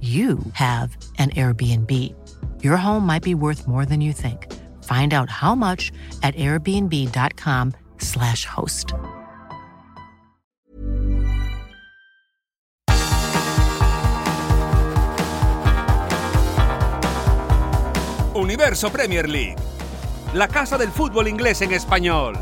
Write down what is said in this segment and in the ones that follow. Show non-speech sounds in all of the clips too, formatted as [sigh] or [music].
you have an Airbnb. Your home might be worth more than you think. Find out how much at airbnb.com/slash host. Universo Premier League, la casa del fútbol inglés en español.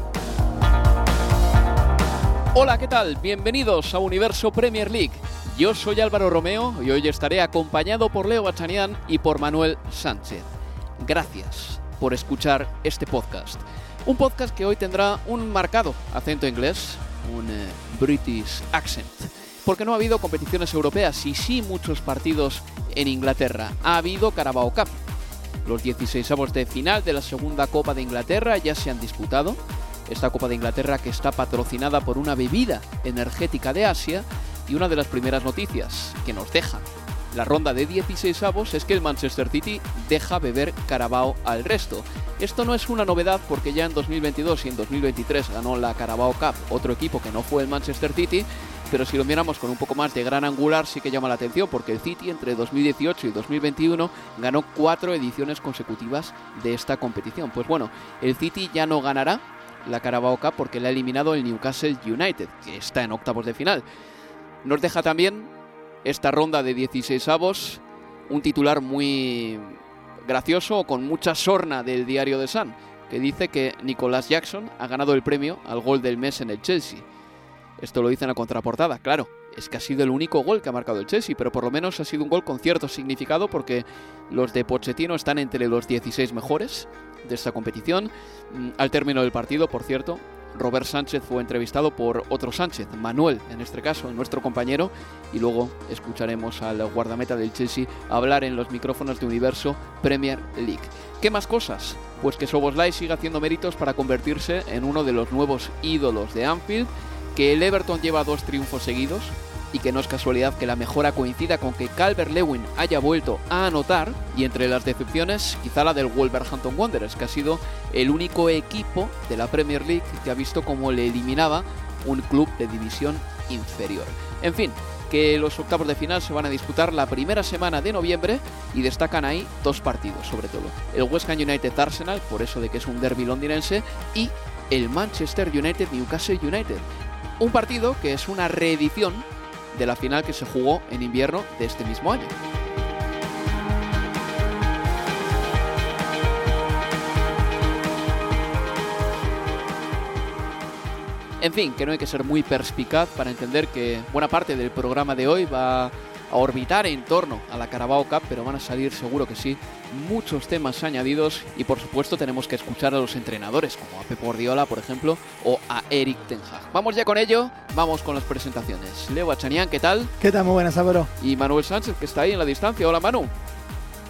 Hola, ¿qué tal? Bienvenidos a Universo Premier League. Yo soy Álvaro Romeo y hoy estaré acompañado por Leo Bachanian y por Manuel Sánchez. Gracias por escuchar este podcast. Un podcast que hoy tendrá un marcado acento inglés, un eh, British accent, porque no ha habido competiciones europeas y sí muchos partidos en Inglaterra. Ha habido Carabao Cup. Los 16 avos de final de la segunda Copa de Inglaterra ya se han disputado. Esta Copa de Inglaterra que está patrocinada por una bebida energética de Asia y una de las primeras noticias que nos deja la ronda de 16 avos es que el Manchester City deja beber Carabao al resto. Esto no es una novedad porque ya en 2022 y en 2023 ganó la Carabao Cup otro equipo que no fue el Manchester City, pero si lo miramos con un poco más de gran angular sí que llama la atención porque el City entre 2018 y 2021 ganó cuatro ediciones consecutivas de esta competición. Pues bueno, el City ya no ganará la Carabao Cup porque le ha eliminado el Newcastle United, que está en octavos de final. Nos deja también esta ronda de 16 avos un titular muy gracioso con mucha sorna del diario de Sun, que dice que Nicolás Jackson ha ganado el premio al gol del mes en el Chelsea. Esto lo dice en la contraportada, claro. Es que ha sido el único gol que ha marcado el Chelsea, pero por lo menos ha sido un gol con cierto significado porque los de Pochettino están entre los 16 mejores de esta competición. Mm, Al término del partido, por cierto, Robert Sánchez fue entrevistado por otro Sánchez, Manuel en este caso, nuestro compañero, y luego escucharemos al guardameta del Chelsea hablar en los micrófonos de Universo Premier League. ¿Qué más cosas? Pues que Soboslai sigue haciendo méritos para convertirse en uno de los nuevos ídolos de Anfield, que el Everton lleva dos triunfos seguidos, y que no es casualidad que la mejora coincida con que Calvert Lewin haya vuelto a anotar y entre las decepciones quizá la del Wolverhampton Wanderers que ha sido el único equipo de la Premier League que ha visto cómo le eliminaba un club de división inferior. En fin, que los octavos de final se van a disputar la primera semana de noviembre y destacan ahí dos partidos sobre todo. El West Ham United Arsenal, por eso de que es un derby londinense, y el Manchester United Newcastle United. Un partido que es una reedición de la final que se jugó en invierno de este mismo año. En fin, que no hay que ser muy perspicaz para entender que buena parte del programa de hoy va a orbitar en torno a la Carabao Cup, pero van a salir seguro que sí muchos temas añadidos y por supuesto tenemos que escuchar a los entrenadores como a Pep Guardiola, por ejemplo, o a Eric Ten Hag. Vamos ya con ello, vamos con las presentaciones. Leo Achanian, ¿qué tal? ¿Qué tal? Muy buenas, Álvaro. Y Manuel Sánchez, que está ahí en la distancia. Hola, Manu.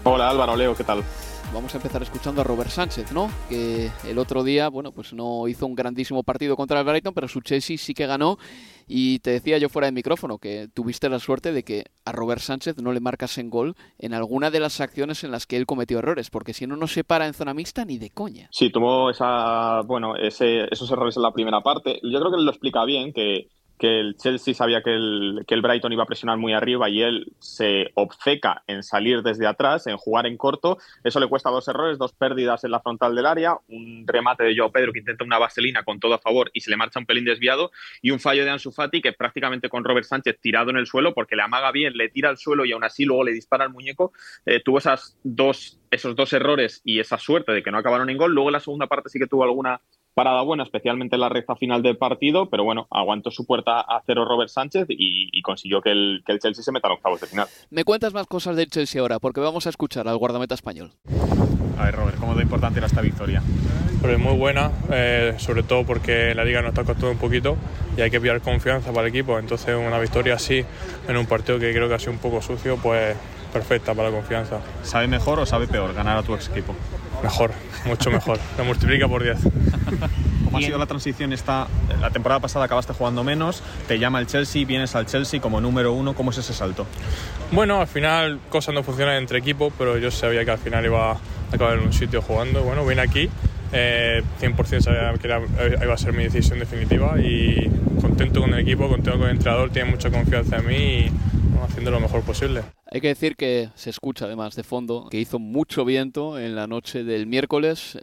Hola, Álvaro, Leo, ¿qué tal? Vamos a empezar escuchando a Robert Sánchez, ¿no? Que el otro día, bueno, pues no hizo un grandísimo partido contra el Brighton, pero su Chelsea sí que ganó. Y te decía yo fuera de micrófono que tuviste la suerte de que a Robert Sánchez no le marcas en gol en alguna de las acciones en las que él cometió errores, porque si no, no se para en zona mixta ni de coña. Sí, tuvo esa, bueno, ese, esos errores en la primera parte. Yo creo que lo explica bien, que que el Chelsea sabía que el, que el Brighton iba a presionar muy arriba y él se obceca en salir desde atrás, en jugar en corto. Eso le cuesta dos errores, dos pérdidas en la frontal del área, un remate de Joao Pedro que intenta una vaselina con todo a favor y se le marcha un pelín desviado y un fallo de Ansu Fati que prácticamente con Robert Sánchez tirado en el suelo porque le amaga bien, le tira al suelo y aún así luego le dispara al muñeco. Eh, tuvo esas dos, esos dos errores y esa suerte de que no acabaron en gol. Luego en la segunda parte sí que tuvo alguna parada buena, especialmente en la recta final del partido, pero bueno, aguantó su puerta a cero Robert Sánchez y, consiguió que el, que el, Chelsea se meta a los octavos de final. Me cuentas más cosas del Chelsea ahora, porque vamos a escuchar al guardameta español. A ver, Robert, ¿cómo de importante era esta victoria? Pues muy buena, eh, sobre todo porque la liga nos está costando un poquito y hay que pillar confianza para el equipo. Entonces, una victoria así en un partido que creo que ha sido un poco sucio, pues perfecta para la confianza. ¿Sabe mejor o sabe peor ganar a tu ex equipo? Mejor, mucho mejor. Lo multiplica por 10. ¿Cómo ha sido la transición esta? La temporada pasada acabaste jugando menos, te llama el Chelsea, vienes al Chelsea como número uno. ¿Cómo es ese salto? Bueno, al final cosas no funcionan entre equipos, pero yo sabía que al final iba a acabar en un sitio jugando. Bueno, vine aquí, eh, 100% sabía que iba a ser mi decisión definitiva y contento con el equipo, contento con el entrenador, tiene mucha confianza en mí y haciendo lo mejor posible. Hay que decir que se escucha además de fondo que hizo mucho viento en la noche del miércoles.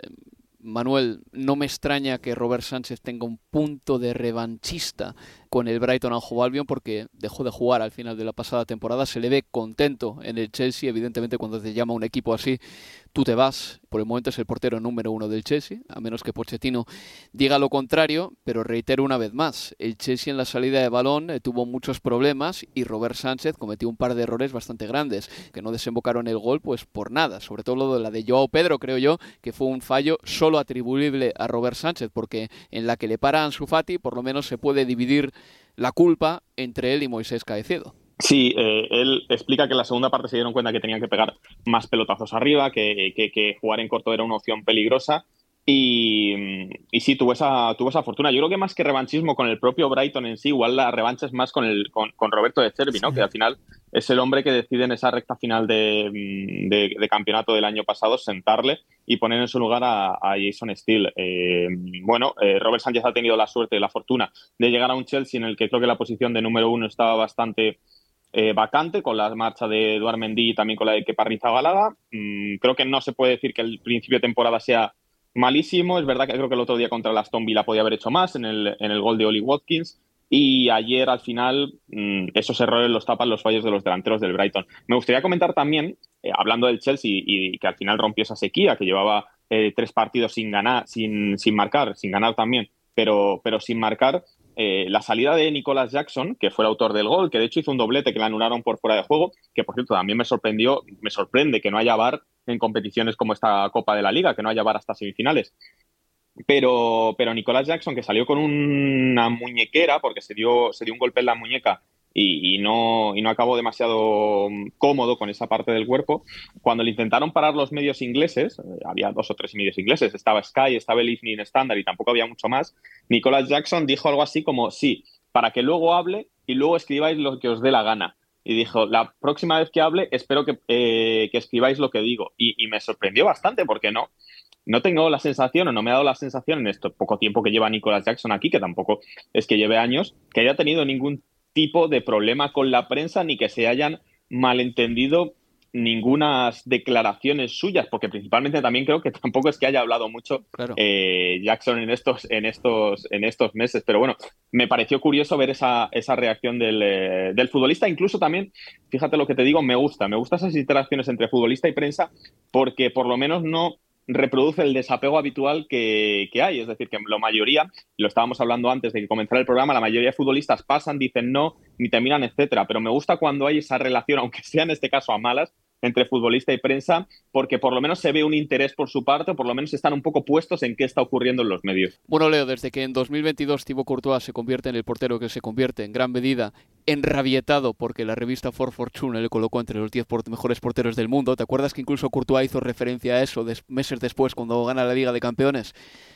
Manuel, no me extraña que Robert Sánchez tenga un punto de revanchista con el Brighton Hove Albion porque dejó de jugar al final de la pasada temporada. Se le ve contento en el Chelsea, evidentemente cuando te llama un equipo así tú te vas. Por el momento es el portero número uno del Chelsea, a menos que Pochettino diga lo contrario, pero reitero una vez más, el Chelsea en la salida de balón eh, tuvo muchos problemas y Robert Sánchez cometió un par de errores bastante grandes, que no desembocaron el gol pues por nada, sobre todo lo de la de Joao Pedro, creo yo, que fue un fallo solo atribuible a Robert Sánchez, porque en la que le para Ansu Fati, por lo menos se puede dividir la culpa entre él y Moisés Caicedo. Sí, eh, él explica que en la segunda parte se dieron cuenta que tenían que pegar más pelotazos arriba, que, que, jugar en corto era una opción peligrosa. Y, y, sí, tuvo esa, tuvo esa fortuna. Yo creo que más que revanchismo con el propio Brighton en sí, igual la revancha es más con, el, con, Roberto de Cervi, ¿no? que al final es el hombre que decide en esa recta final de, de, campeonato del año pasado sentarle y poner en su lugar a, Jason Steele. Eh, bueno, eh, Robert Sánchez ha tenido la suerte y la fortuna de llegar a un Chelsea en el que creo que la posición de número uno estaba bastante eh, vacante con la marcha de Eduard Mendy y también con la de Kepa Galada. Mm, creo que no se puede decir que el principio de temporada sea malísimo. Es verdad que creo que el otro día contra el Aston Villa podía haber hecho más en el, en el gol de Oli Watkins. Y ayer, al final, mm, esos errores los tapan los fallos de los delanteros del Brighton. Me gustaría comentar también, eh, hablando del Chelsea y, que al final rompió esa sequía, que llevaba eh, tres partidos sin ganar, sin, sin marcar, sin ganar también, pero, pero sin marcar, eh, la salida de Nicolas Jackson, que fue el autor del gol, que de hecho hizo un doblete que le anularon por fuera de juego, que por cierto también me sorprendió, me sorprende que no haya VAR en competiciones como esta Copa de la Liga, que no haya VAR hasta semifinales. Pero, pero Nicolas Jackson, que salió con una muñequera, porque se dio, se dio un golpe en la muñeca y, no, y no acabó demasiado mm, cómodo con esa parte del cuerpo. Cuando le intentaron parar los medios ingleses, eh, había dos o tres medios ingleses, estaba Sky, estaba el Evening Standard y tampoco había mucho más, Nicolas Jackson dijo algo así como, sí, para que luego hable y luego escribáis lo que os dé la gana. Y dijo, la próxima vez que hable, espero que, eh, escribáis lo que digo. Y, y, me sorprendió bastante porque no, no tengo la sensación o no me ha dado la sensación en este poco tiempo que lleva Nicolas Jackson aquí, que tampoco es que lleve años, que haya tenido ningún tipo de problema con la prensa ni que se hayan malentendido ningunas declaraciones suyas, porque principalmente también creo que tampoco es que haya hablado mucho eh, Jackson en estos, en, estos, en estos meses. Pero bueno, me pareció curioso ver esa, esa reacción del, eh, del, futbolista. Incluso también, fíjate lo que te digo, me gusta. Me gustan esas interacciones entre futbolista y prensa, porque por lo menos no reproduce el desapego habitual que, hay. Es decir, que la mayoría, lo estábamos hablando antes de que comenzara el programa, la mayoría de futbolistas pasan, dicen no, ni terminan, etcétera. Pero me gusta cuando hay esa relación, [laughs] aunque sea en este caso a malas, entre futbolista y prensa, porque por lo menos se ve un interés por su parte, o por lo menos están un poco puestos en qué está ocurriendo en los medios. Bueno, Leo, desde que en 2022 Thibaut Courtois se convierte en el portero que se convierte en gran medida enrabietado porque la revista For Fortune le colocó entre los 10 mejores porteros del mundo. ¿Te acuerdas que incluso Courtois hizo referencia a eso meses después cuando gana la Liga de Campeones?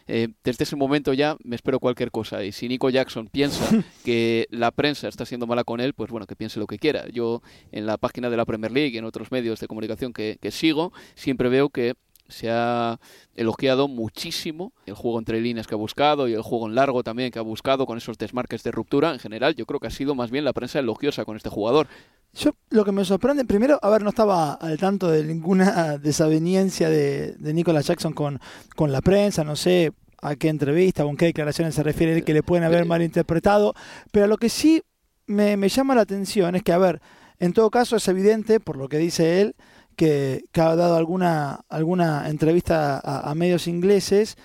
Eh, desde ese momento ya me espero cualquier cosa. Y si Nico Jackson piensa [laughs] que la prensa está siendo mala con él, pues bueno, que piense lo que quiera. Yo en la página de la Premier League y en otros medios de comunicación que, sigo, siempre veo que se ha elogiado muchísimo el juego entre líneas que ha buscado y el juego en largo también que ha buscado con esos desmarques de ruptura. En general, yo creo que ha sido más bien la prensa elogiosa con este jugador. Yo lo que me sorprende, primero, a ver, no estaba al tanto de ninguna desaveniencia de, de Nicolas Jackson con, con la prensa, no sé a qué entrevista o en qué declaraciones se refiere que le pueden haber malinterpretado, pero lo que sí me, llama la atención es que, a ver, en todo caso es evidente, por lo que dice él, que, ha dado alguna, alguna entrevista a, medios ingleses,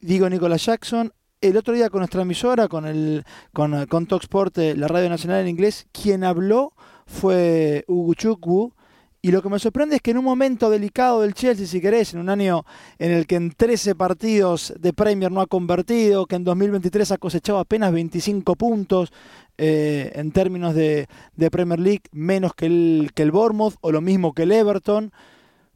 digo Nicolas Jackson, el otro día con nuestra emisora, con, el, con, con Talksport, eh, la radio nacional en inglés, quien habló fue Uguchukwu, y lo que me sorprende es que en un momento delicado del Chelsea, si querés, en un año en el que en 13 partidos de Premier no ha convertido, que en 2023 ha cosechado apenas 25 puntos eh, en términos de, Premier League, menos que el, que el Bournemouth o lo mismo que el Everton,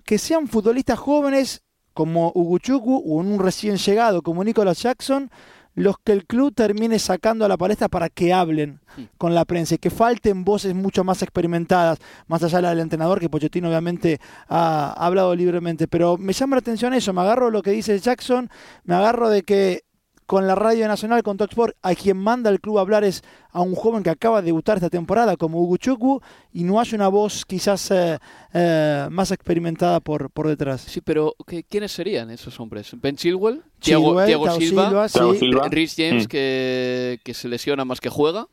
que sean futbolistas jóvenes como Uguchuku o un recién llegado como Nicolas Jackson, los que el club termine sacando a la palestra para que hablen con la prensa y que falten voces mucho más experimentadas, más allá de la del entrenador, que Pochettino obviamente ha, hablado libremente. Pero me llama la atención eso, me agarro lo que dice Jackson, me agarro de que con la Radio Nacional, con Talksport, a quien manda el club a hablar es a un joven que acaba de debutar esta temporada como Hugo Chukwu y no hay una voz quizás eh, eh, más experimentada por, por detrás. Sí, pero ¿quiénes serían esos hombres? ¿Ben Chilwell? Thiago, Silva, Rhys James mm. que, que se lesiona más que juega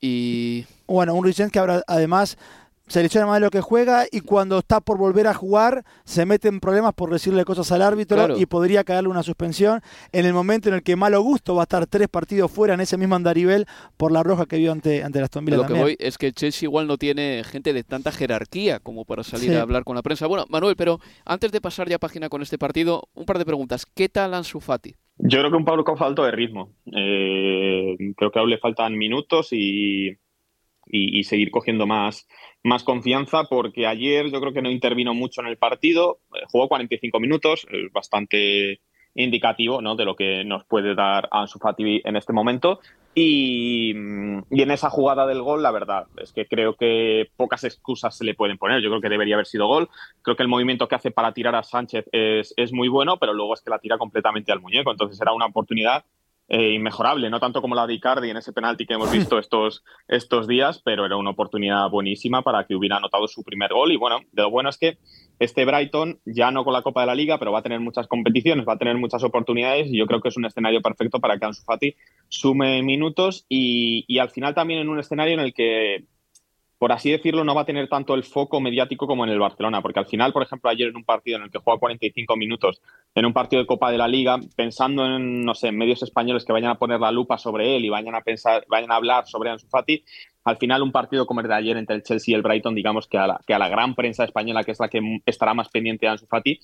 y... Bueno, un Rhys James que ahora además selecciona más de lo que juega y cuando está por volver a jugar se mete en problemas por decirle cosas al árbitro y podría caerle una suspensión en el momento en el que malo gusto va a estar tres partidos fuera en ese mismo andarivel por la roja que vio ante, ante las Villa. Lo que voy es que Chelsea igual no tiene gente de tanta jerarquía como para salir a hablar con la prensa. Bueno, Manuel, pero antes de pasar ya página con este partido, un par de preguntas. ¿Qué tal Ansu Fati? Yo creo que un Pablo con falto de ritmo. Eh, creo que aún le faltan minutos y, y seguir cogiendo más más confianza porque ayer yo creo que no intervino mucho en el partido, eh, jugó 45 minutos, es bastante indicativo ¿no? de lo que nos puede dar Ansu Fati en este momento. Y, y, en esa jugada del gol, la verdad, es que creo que pocas excusas se le pueden poner. Yo creo que debería haber sido gol. Creo que el movimiento que hace para tirar a Sánchez es, es muy bueno, pero luego es que la tira completamente al muñeco. Entonces era una oportunidad eh, inmejorable, no tanto como la de Icardi en ese penalti que hemos visto estos, estos días, pero era una oportunidad buenísima para que hubiera anotado su primer gol. Y bueno, de lo bueno es que este Brighton, ya no con la Copa de la Liga, pero va a tener muchas competiciones, va a tener muchas oportunidades y yo creo que es un escenario perfecto para que Ansu Fati sume minutos y, y al final también en un escenario en el que por así decirlo, no va a tener tanto el foco mediático como en el Barcelona, porque al final, por ejemplo, ayer en un partido en el que juega 45 minutos, en un partido de Copa de la Liga, pensando en, no sé, medios españoles que vayan a poner la lupa sobre él y vayan a pensar, vayan a hablar sobre Ansu Fati, al final un partido como el de ayer entre el Chelsea y el Brighton, digamos que a la, que a la gran prensa española, que es la que estará más pendiente de Ansu Fati,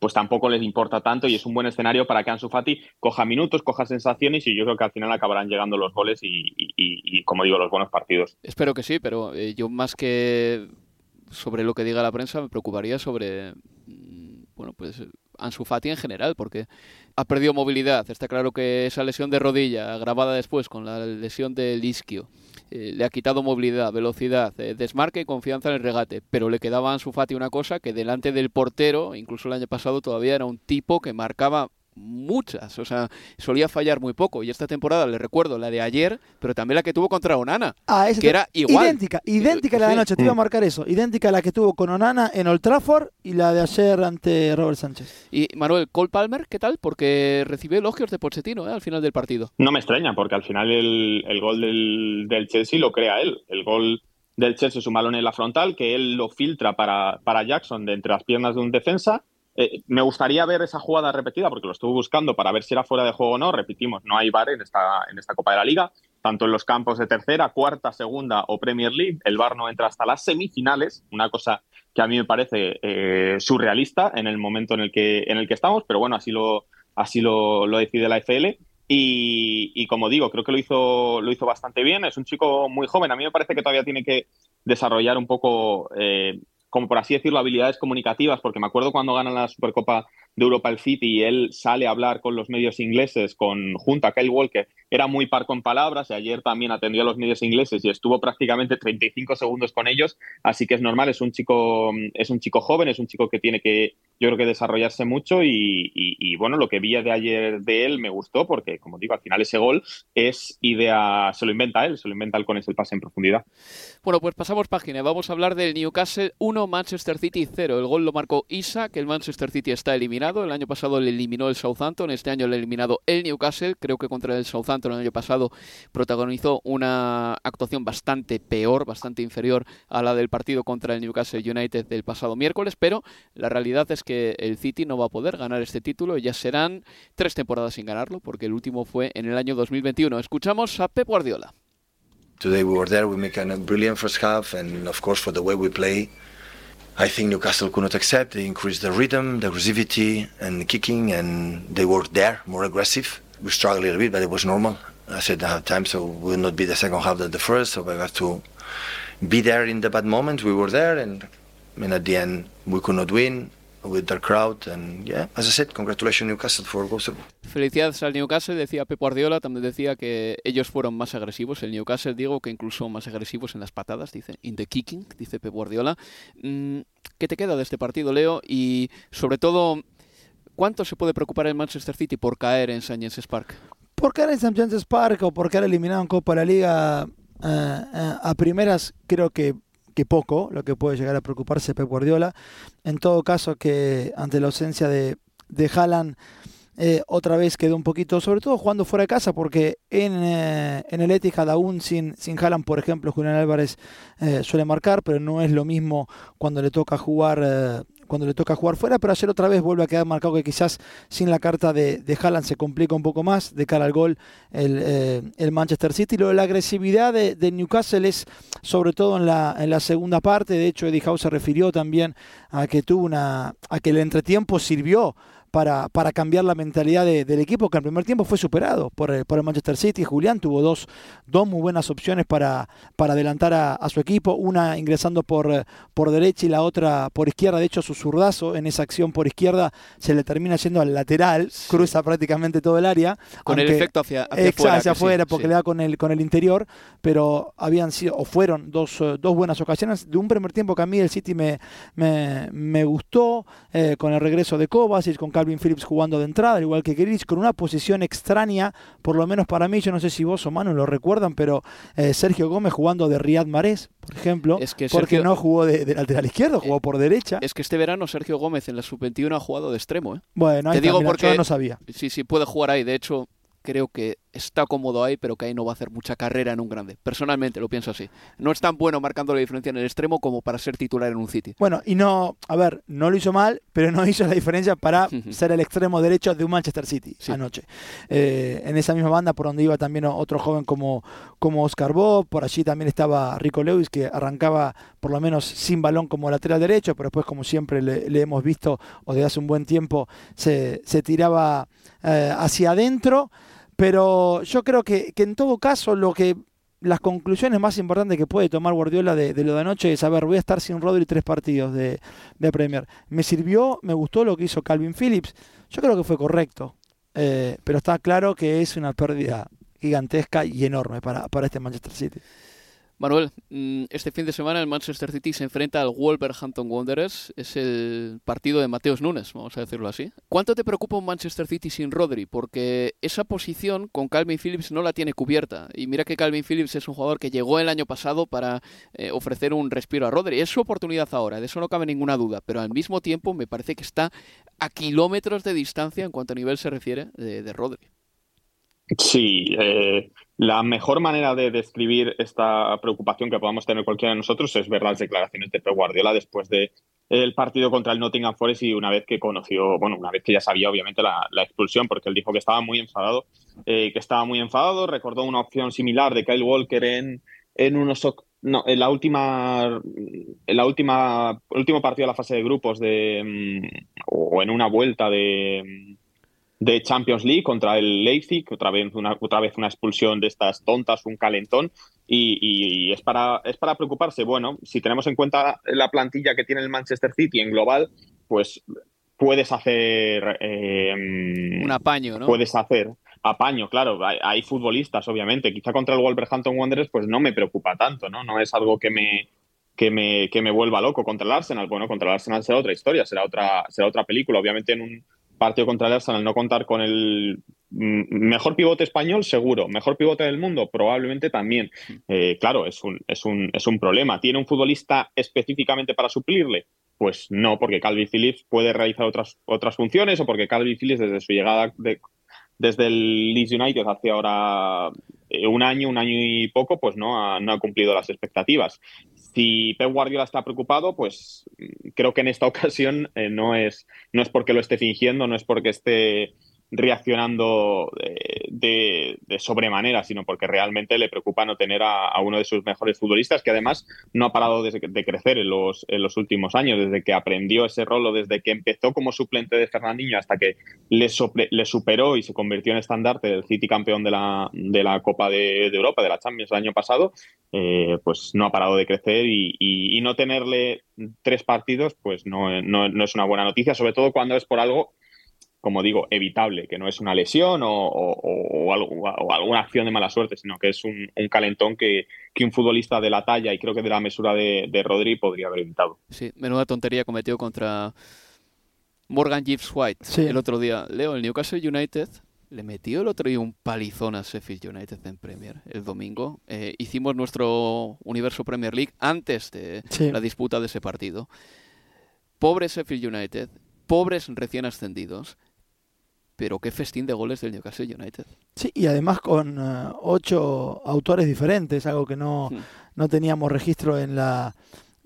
pues tampoco les importa tanto y es un buen escenario para que Ansu Fati coja minutos, coja sensaciones y yo creo que al final acabarán llegando los goles y, como digo, los buenos partidos. Espero que sí, pero eh, yo más que sobre lo que diga la prensa me preocuparía sobre, mm, bueno, pues Ansu Fati en general, porque ha perdido movilidad. Está claro que esa lesión de rodilla, agravada después con la lesión del isquio, eh, le ha quitado movilidad, velocidad, eh, desmarque y confianza en el regate, pero le quedaba a Ansu Fati una cosa que delante del portero, incluso el año pasado todavía era un tipo que marcaba muchas, o sea, solía fallar muy poco. Y esta temporada le recuerdo la de ayer, pero también la que tuvo contra Onana, ah, que era igual. Idéntica, idéntica la de anoche, te iba a marcar eso, idéntica a la que tuvo con Onana en Old Trafford y la de ayer ante Robert Sánchez. Y Manuel, Cole Palmer, ¿qué tal? Porque recibió elogios de Pochettino ¿eh? al final del partido. No me extraña, porque al final el, el gol del, del Chelsea lo crea él. El gol del Chelsea es un balón en la frontal que él lo filtra para, para Jackson de entre las piernas de un defensa eh, me gustaría ver esa jugada repetida porque lo estuve buscando para ver si era fuera de juego o no. Repetimos, no hay VAR en esta, en esta Copa de la Liga, tanto en los campos de tercera, cuarta, segunda o Premier League. El VAR no entra hasta las semifinales, una cosa que a mí me parece eh, surrealista en el momento en el que, en el que estamos, pero bueno, así lo, así lo, decide la FL. Y, como digo, creo que lo hizo, lo hizo bastante bien. Es un chico muy joven. A mí me parece que todavía tiene que desarrollar un poco eh, como por así decirlo, habilidades comunicativas, porque me acuerdo cuando gana la Supercopa de Europa el City y él sale a hablar con los medios ingleses, con junto a Kyle Walker, era muy parco en palabras y ayer también atendió a los medios ingleses y estuvo prácticamente 35 segundos con ellos, así que es normal, es un chico, es un chico joven, es un chico que tiene que, yo creo que desarrollarse mucho y, bueno, lo que vi de ayer de él me gustó porque, como digo, al final ese gol es idea, se lo inventa él, se lo inventa él con ese pase en profundidad. Bueno, pues pasamos página, vamos a hablar del Newcastle 1, Manchester City 0. El gol lo marcó Isa, que el Manchester City está eliminado, el año pasado le eliminó el Southampton, este año le ha eliminado el Newcastle, creo que contra el Southampton el año pasado protagonizó una actuación bastante peor, bastante inferior a la del partido contra el Newcastle United del pasado miércoles, pero la realidad es que el City no va a poder ganar este título, ya serán tres temporadas sin ganarlo, porque el último fue en el año 2021. Escuchamos a Pep Guardiola. Today we were there, we make a brilliant first half, and of course for the way we play, I think Newcastle could not accept. They increased the rhythm, the aggressivity, and the kicking, and they were there, more aggressive. We struggled a little bit, but it was normal. I said at time, so we will not be the second half than the first, so we have to be there in the bad moments. We were there, and mean, at the end, we could not win with their crowd. And yeah, as I said, congratulations Newcastle for goals. Felicidades al Newcastle, decía Pep Guardiola, también decía que ellos fueron más agresivos. El Newcastle, digo, que incluso más agresivos en las patadas, dice, in the kicking, dice Pep Guardiola. Mm, ¿Qué te queda de este partido, Leo? Y sobre todo, ¿cuánto se puede preocupar el Manchester City por caer en St. James's Park? Por caer en St. James's Park o por caer eliminado en Copa de la Liga eh, eh, a primeras, creo que que poco lo que puede llegar a preocuparse Pep Guardiola. En todo caso, que ante la ausencia de, de Haaland, eh, otra vez quedó un poquito, sobre todo jugando fuera de casa, porque en, eh, en el Etihad aún sin, sin Haaland, por ejemplo, Julián Álvarez eh, suele marcar, pero no es lo mismo cuando le toca jugar cuando le toca jugar fuera, pero ayer otra vez vuelve a quedar marcado que quizás sin la carta de, de Haaland se complica un poco más de cara al gol el, eh, el Manchester City. Lo de la agresividad de, de, Newcastle es sobre todo en la, en la segunda parte, de hecho Eddie Howe se refirió también a que tuvo una, a que el entretiempo sirvió para, para cambiar la mentalidad del equipo, que en el primer tiempo fue superado por, el, por el Manchester City. Julián tuvo dos, dos muy buenas opciones para, para adelantar a, a, su equipo, una ingresando por, por derecha y la otra por izquierda. De hecho, su zurdazo en esa acción por izquierda se le termina yendo al lateral, cruza prácticamente todo el área. Con aunque, el efecto hacia, hacia afuera. Hacia afuera, sí, porque sí. le da con el, con el interior, pero habían sido, o fueron dos, dos buenas ocasiones. De un primer tiempo que a mí el City me, me, me gustó, eh, con el regreso de Kovacic, con Calvin Phillips jugando de entrada, al igual que Grealish, con una posición extraña, por lo menos para mí, yo no sé si vos o Manu lo recuerdan, pero eh, Sergio Gómez jugando de Riyad Mahrez, por ejemplo, es que porque Sergio, no jugó de, de, lateral izquierdo, jugó eh, por derecha. Es que este verano Sergio Gómez en la sub-21 ha jugado de extremo. ¿eh? Bueno, ahí Te digo porque no sabía. Sí, sí, puede jugar ahí. De hecho, creo que está cómodo ahí, pero que ahí no va a hacer mucha carrera en un grande. Personalmente lo pienso así. No es tan bueno marcando la diferencia en el extremo como para ser titular en un City. Bueno, y no, a ver, no lo hizo mal, pero no [laughs] hizo la diferencia para [laughs] ser el extremo derecho de un Manchester City sí. anoche. Eh, en esa misma banda por donde iba también otro joven como, como Oscar Bob, por allí también estaba Rico Lewis, que arrancaba por lo menos sin balón como lateral derecho, pero después como siempre le, le hemos visto, o desde hace un buen tiempo, se, se tiraba eh, hacia adentro. Pero yo creo que, en todo caso lo que las conclusiones más importantes que puede tomar Guardiola de, lo de anoche es, a ver, voy a estar sin Rodri tres partidos de, de, Premier. Me sirvió, me gustó lo que hizo Calvin Phillips. Yo creo que fue correcto. Eh, pero está claro que es una pérdida gigantesca y enorme para, para este Manchester City. Manuel, mm, este fin de semana el Manchester City se enfrenta al Wolverhampton Wanderers. Es el partido de Mateos Nunes, vamos a decirlo así. ¿Cuánto te preocupa un Manchester City sin Rodri? Porque esa posición con Calvin Phillips no la tiene cubierta. Y mira que Calvin Phillips es un jugador que llegó el año pasado para eh, ofrecer un respiro a Rodri. Es su oportunidad ahora, de eso no cabe ninguna duda. Pero al mismo tiempo me parece que está a kilómetros de distancia en cuanto a nivel se refiere de, de Rodri. Sí, eh, la mejor manera de describir esta preocupación que podamos tener cualquiera de nosotros es ver las declaraciones de Pep Guardiola después de el partido contra el Nottingham Forest y una vez que conoció, bueno, una vez que ya sabía obviamente la, expulsión, porque él dijo que estaba muy enfadado, eh, que estaba muy enfadado, recordó una opción similar de Kyle Walker en, en unos no, en la última en la última último partido de la fase de grupos de o en una vuelta de de Champions League contra el Leipzig, otra vez una, otra vez una expulsión de estas tontas, un calentón, y, y, y, es, para, es para preocuparse. Bueno, si tenemos en cuenta la plantilla que tiene el Manchester City en global, pues puedes hacer... Eh, un apaño, ¿no? Puedes hacer apaño, claro. Hay, hay, futbolistas, obviamente. Quizá contra el Wolverhampton Wanderers, pues no me preocupa tanto, ¿no? No es algo que me, que me, que me vuelva loco contra el Arsenal. Bueno, contra el Arsenal será otra historia, será otra, será otra película. Obviamente en un partido contra el Arsenal no contar con el mejor pivote español, seguro. Mejor pivote del mundo, probablemente también. Eh, claro, es un, es, un, es un problema. ¿Tiene un futbolista específicamente para suplirle? Pues no, porque Calvin Phillips puede realizar otras, otras funciones o porque Calvin Phillips desde su llegada de, desde el Leeds United hace ahora eh, un año, un año y poco, pues no no ha cumplido las expectativas. Si Pep Guardiola está preocupado, pues mm, creo que en esta [laughs] ocasión eh, no, es, no es porque lo esté fingiendo, no es porque esté reaccionando de, sobremanera, sino porque realmente le preocupa no tener a, uno de sus mejores futbolistas, que además no ha parado de, crecer en los, en los, últimos años, desde que aprendió ese rol desde que empezó como suplente de Fernandinho hasta que le, le superó y se convirtió en estandarte del City campeón de la, de la Copa de, Europa, de la Champions el año pasado, eh, pues no ha parado de crecer y, no tenerle tres partidos, pues no es una buena noticia, sobre todo cuando es por algo como digo, evitable, que no es una lesión o, alguna acción de mala suerte, sino que es un, calentón que, un futbolista de la talla y creo que de la mesura de, de Rodri podría haber evitado. Sí, menuda tontería cometió contra Morgan Gibbs White el otro día. Leo, el Newcastle United le metió el otro día un palizón a Sheffield United en Premier el domingo. Eh, hicimos nuestro Universo Premier League antes de la disputa de ese partido. Pobre Sheffield United, pobres recién ascendidos pero qué festín de goles del Newcastle United. Sí, y además con eh, ocho autores diferentes, algo que no, no teníamos registro en la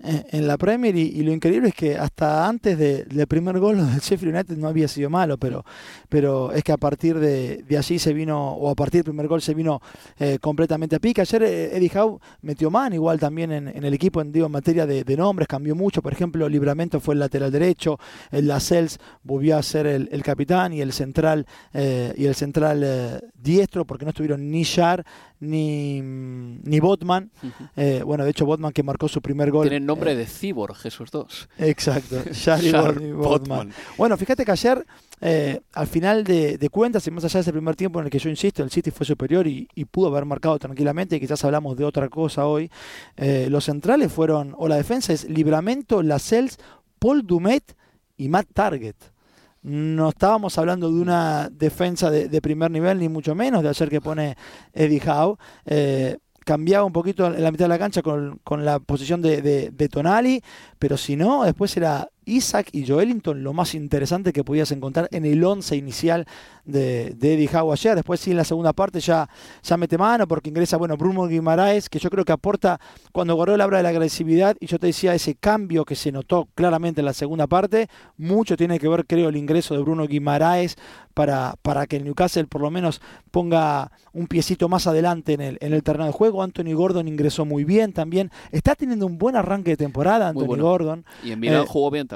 en la Premier y, lo increíble es que hasta antes del primer gol [laughs] del Sheffield United no había sido malo, pero, pero es que a partir de, allí se vino, o a partir del primer gol se vino eh, completamente a pique. Ayer eh, Eddie Howe metió man igual también en, el equipo en, digo, materia de, nombres, cambió mucho, por ejemplo, Libramento fue el lateral derecho, el Lascelles volvió a ser el, capitán y el central, eh, y el central diestro, porque no estuvieron ni Shar ni, ni Botman. bueno, de hecho Botman que marcó su primer gol nombre eh, de Cyborg, esos dos. Exacto, [laughs] Shari Botman. Bueno, fíjate que ayer, eh, al final de, cuentas, y más allá de ese primer tiempo en el que yo insisto, el City fue superior y, pudo haber marcado tranquilamente, y quizás hablamos de otra cosa hoy, eh, los centrales fueron, o la defensa es Libramento, Lascelles, Paul Dumet y Matt Target no estábamos hablando de una defensa de, primer nivel, ni mucho menos de ayer que pone Eddie Howe cambiaba un poquito en la mitad de la cancha con, la posición de, de, Tonali, pero si no, después era Isaac y Joelinton lo más interesante que podías encontrar en el once inicial de, de Eddie Howe ayer. Después sí en la segunda parte ya, ya mete mano porque ingresa, bueno, Bruno Guimaraes, que yo creo que aporta, cuando Guardiola habla de la agresividad, y yo te decía ese cambio que se notó claramente en la segunda parte, mucho tiene que ver, creo, el ingreso de Bruno Guimaraes para, para que el Newcastle por lo menos ponga un piecito más adelante en el, en el terreno de juego. Anthony Gordon ingresó muy bien también. Está teniendo un buen arranque de temporada, Anthony Gordon. Y en Milán eh, jugó bien también.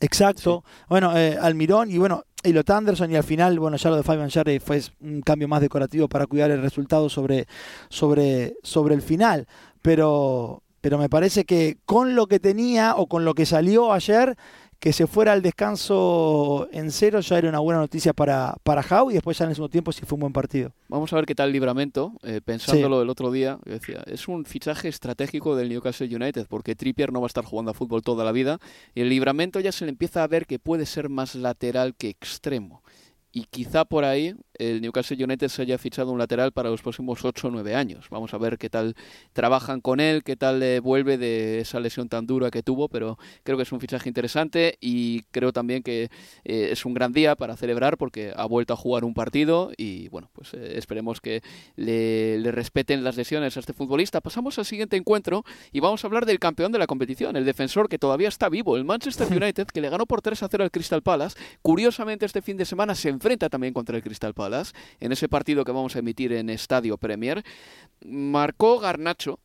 Exacto. Bueno, eh, Almirón y bueno, y lo Anderson y al final, bueno, ya lo de Fabian Sherry fue un cambio más decorativo para cuidar el resultado sobre, sobre, sobre el final. Pero, pero me parece que con lo que tenía o con lo que salió ayer, que se fuera al descanso en cero ya era una buena noticia para, para Jau y después ya en el segundo tiempo sí fue un buen partido. Vamos a ver qué tal el libramento. Eh, pensándolo el otro día, decía, es un fichaje estratégico del Newcastle United porque Trippier no va a estar jugando a fútbol toda la vida y el libramento ya se le empieza a ver que puede ser más lateral que extremo y quizá por ahí el Newcastle United se haya fichado un lateral para los próximos 8 o 9 años. Vamos a ver qué tal trabajan con él, qué tal le vuelve de esa lesión tan dura que tuvo, pero creo que es un fichaje interesante y creo también que eh, es un gran día para celebrar porque ha vuelto a jugar un partido y bueno, pues eh, esperemos que le, le, respeten las lesiones a este futbolista. Pasamos al siguiente encuentro y vamos a hablar del campeón de la competición, el defensor que todavía está vivo, el Manchester United, que le ganó por 3 a 0 al Crystal Palace. Curiosamente este fin de semana se enfrenta también contra el Crystal Palace en ese partido que vamos a emitir en Estadio Premier. Marcó Garnacho,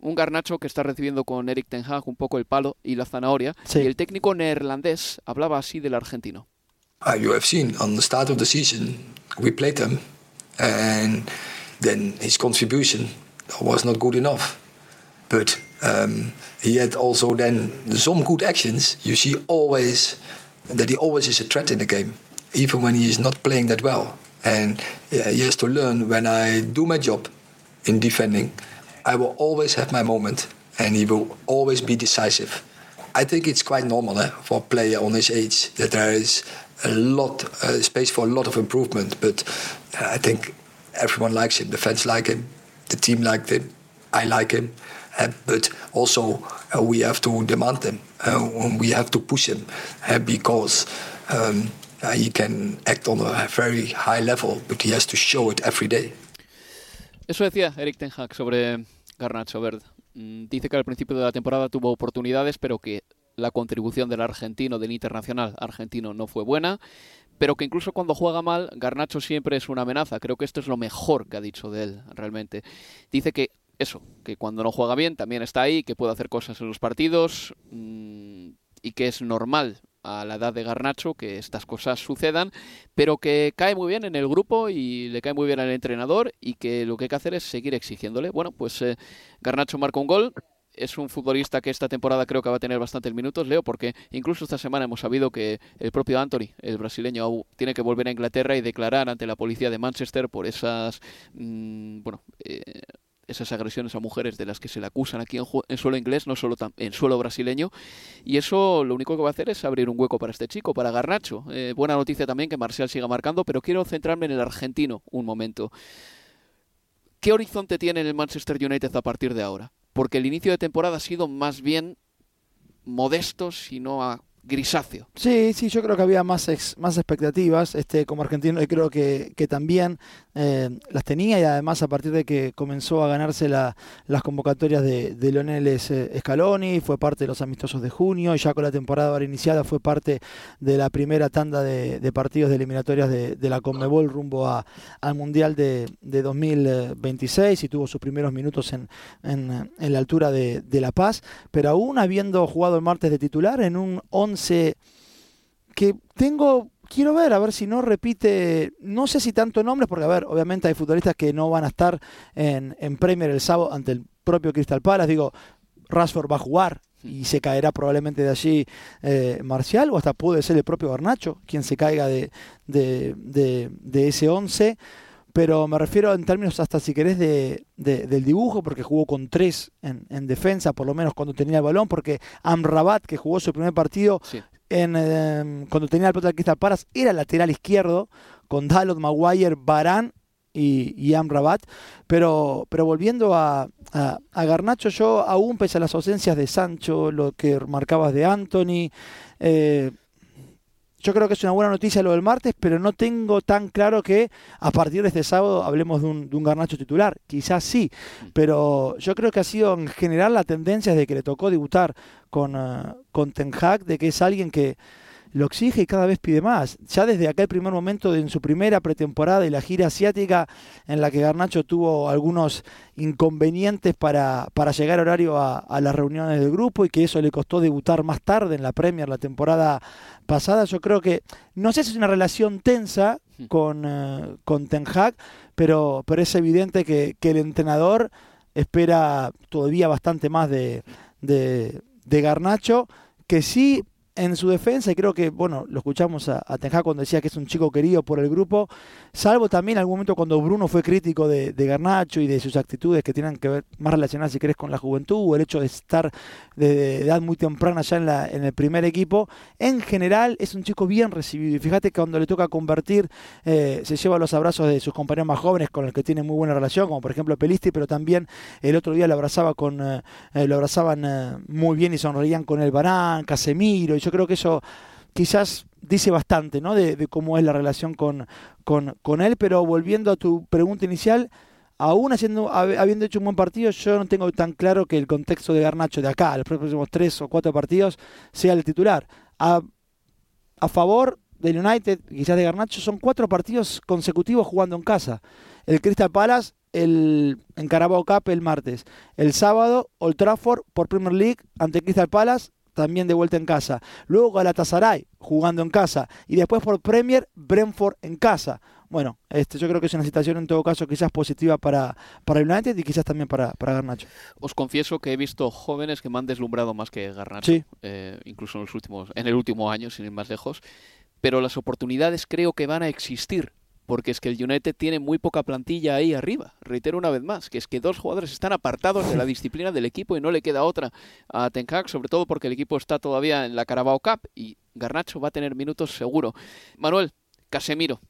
un Garnacho que está recibiendo con Eric Ten Hag un poco el palo y la zanahoria. Y el técnico neerlandés hablaba así del argentino. Uh, you have seen on the start of the season we played him and then his contribution was not good enough. But um, he had also then some good actions. You see always that he always is a threat in the game. even when he is not playing that well. And he has to learn when I do my job in defending, I will always have my moment and he will always be decisive. I think it's quite normal eh, for a player on his age that there is a lot uh, space for a lot of improvement. But uh, I think everyone likes him. The fans like him. The team liked him. I like him. Uh, but also uh, we have to demand him. Uh, we have to push him uh, because um, he act on a very high level, but he has to show it every day. Eso decía Eric Ten Hag sobre Garnacho Verde. Mm, dice que al principio de la temporada tuvo oportunidades, pero que la contribución del argentino, del internacional argentino, no fue buena, pero que incluso cuando juega mal, Garnacho siempre es una amenaza. Creo que esto es lo mejor que ha dicho de él, realmente. Dice que eso, que cuando no juega bien también está ahí, que puede hacer cosas en los partidos mm, y que es normal a la edad de Garnacho que estas cosas sucedan, pero que cae muy bien en el grupo y le cae muy bien al entrenador y que lo que hay que hacer es seguir exigiéndole. Bueno, pues eh, Garnacho marca un gol, es un futbolista que esta temporada creo que va a tener bastantes minutos, Leo, porque incluso esta semana hemos sabido que el propio Anthony, el brasileño, tiene que volver a Inglaterra y declarar ante la policía de Manchester por esas, mm, bueno, eh, esas agresiones a mujeres de las que se le acusan aquí en, suelo inglés, no solo en suelo brasileño. Y eso lo único que va a hacer es abrir un hueco para este chico, para Garnacho. Eh, buena noticia también que Marcial siga marcando, pero quiero centrarme en el argentino un momento. ¿Qué horizonte tiene el Manchester United a partir de ahora? Porque el inicio de temporada ha sido más bien modesto, si no a grisáceo. Sí, sí, yo creo que había más, más expectativas. Este, como argentino, creo que, que también eh, las tenía y además a partir de que comenzó a ganarse la, las convocatorias de, de Leonel Scaloni, fue parte de los amistosos de junio, y ya con la temporada ahora iniciada fue parte de la primera tanda de, partidos de eliminatorias de, la Conmebol rumbo a, al Mundial de, de 2026 y tuvo sus primeros minutos en, en, en la altura de, de La Paz, pero aún habiendo jugado el martes de titular en un 11 que tengo quiero ver, a ver si no repite, no sé si tanto nombres, porque a ver, obviamente hay futbolistas que no van a estar en, en Premier el sábado ante el propio Crystal Palace, digo, Rashford va a jugar y se caerá probablemente de allí eh, Marcial, o hasta puede ser el propio Garnacho quien se caiga de, de, de, ese 11 pero me refiero en términos hasta si querés de, de, del dibujo, porque jugó con tres en, en, defensa, por lo menos cuando tenía el balón, porque Amrabat, que jugó su primer partido, Sí. en, eh, cuando tenía el pelota Crystal Paras, era lateral izquierdo, con Dalot, Maguire, Barán y, y Amrabat, pero, pero volviendo a, a, a, Garnacho, yo aún pese a las ausencias de Sancho, lo que marcabas de Anthony, eh, yo creo que es una buena noticia lo del martes, pero no tengo tan claro que a partir de este sábado hablemos de un, de un Garnacho titular. Quizás sí, pero yo creo que ha sido en general la tendencia desde que le tocó debutar con, uh, con Ten Hag, de que es alguien que lo exige y cada vez pide más. Ya desde aquel primer momento de, en su primera pretemporada y la gira asiática, en la que Garnacho tuvo algunos inconvenientes para, para llegar horario a, a, las reuniones del grupo y que eso le costó debutar más tarde en la Premier la temporada pasada, yo creo que, no sé si es una relación tensa con, uh, con Ten Hag, pero, pero es evidente que, que el entrenador espera todavía bastante más de, de, de Garnacho, que sí en su defensa, y creo que, bueno, lo escuchamos a, a Ten Hag cuando decía que es un chico querido por el grupo, salvo también algún momento cuando Bruno fue crítico de, Garnacho y de sus actitudes que tienen que ver más relacionadas, si querés, con la juventud, o el hecho de estar de, edad muy temprana ya en, la, en el primer equipo, en general es un chico bien recibido, y fíjate que cuando le toca convertir, eh, se lleva los abrazos de sus compañeros más jóvenes con los que tiene muy buena relación, como por ejemplo Pelisti, pero también el otro día lo abrazaba con, eh, lo abrazaban eh, muy bien y sonreían con el Barán, Casemiro, y yo creo que eso quizás dice bastante ¿no? de, cómo es la relación con, con, con, él, pero volviendo a tu pregunta inicial, aún haciendo, habiendo hecho un buen partido, yo no tengo tan claro que el contexto de Garnacho de acá, los próximos tres o cuatro partidos, sea el titular. A, a favor del United, quizás de Garnacho, son cuatro partidos consecutivos jugando en casa. El Crystal Palace el, en Carabao Cup el martes. El sábado, Old Trafford por Premier League ante Crystal Palace también de vuelta en casa. Luego Galatasaray jugando en casa. Y después por Premier, Brentford en casa. Bueno, este, yo creo que es una situación en todo caso quizás positiva para, para el United y quizás también para, para Garnacho. Os confieso que he visto jóvenes que me han deslumbrado más que Garnacho, sí. eh, incluso en, los últimos, en el último año, sin ir más lejos, pero las oportunidades creo que van a existir porque es que el United tiene muy poca plantilla ahí arriba. Reitero una vez más, que es que dos jugadores están apartados de la disciplina del equipo y no le queda otra a Ten sobre todo porque el equipo está todavía en la Carabao Cup y Garnacho va a tener minutos seguro. Manuel, Casemiro,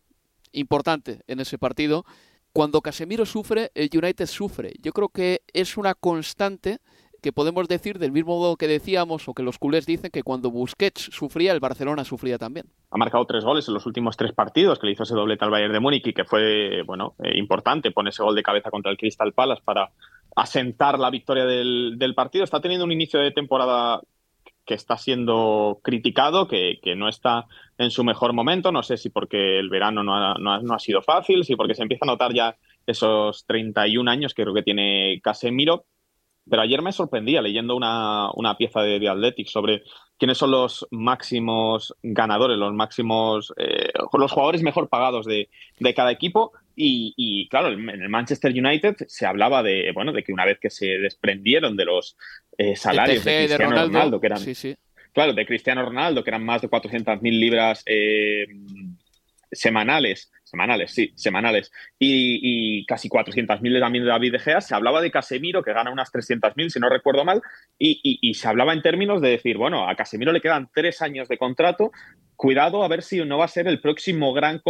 importante en ese partido. Cuando Casemiro sufre, el United sufre. Yo creo que es una constante que podemos decir del mismo modo que decíamos o que los culés dicen que cuando Busquets sufría, el Barcelona sufría también. Ha marcado tres goles en los últimos tres partidos, que le hizo ese doblete al Bayern de Múnich y que fue bueno eh, importante. Pone ese gol de cabeza contra el Crystal Palace para asentar la victoria del, partido. Está teniendo un inicio de temporada que está siendo criticado, que, no está en su mejor momento. No sé si porque el verano no ha, no ha, sido fácil, si porque se empieza a notar ya esos 31 años que creo que tiene Casemiro. Pero ayer me sorprendía leyendo una, pieza de, de Athletic sobre quiénes son los máximos ganadores, los máximos, eh, los jugadores mejor pagados de, cada equipo. Y, claro, en el Manchester United se hablaba de, bueno, de que una vez que se desprendieron de los eh, salarios de, Cristiano Ronaldo, que eran, claro, de Cristiano Ronaldo, que eran más de 400.000 libras eh, semanales, semanales, sí, semanales, y, casi 400.000 también de David De Gea, se hablaba de Casemiro, que gana unas 300.000, si no recuerdo mal, y, se hablaba en términos de decir, bueno, a Casemiro le quedan tres años de contrato, cuidado a ver si no va a ser el próximo gran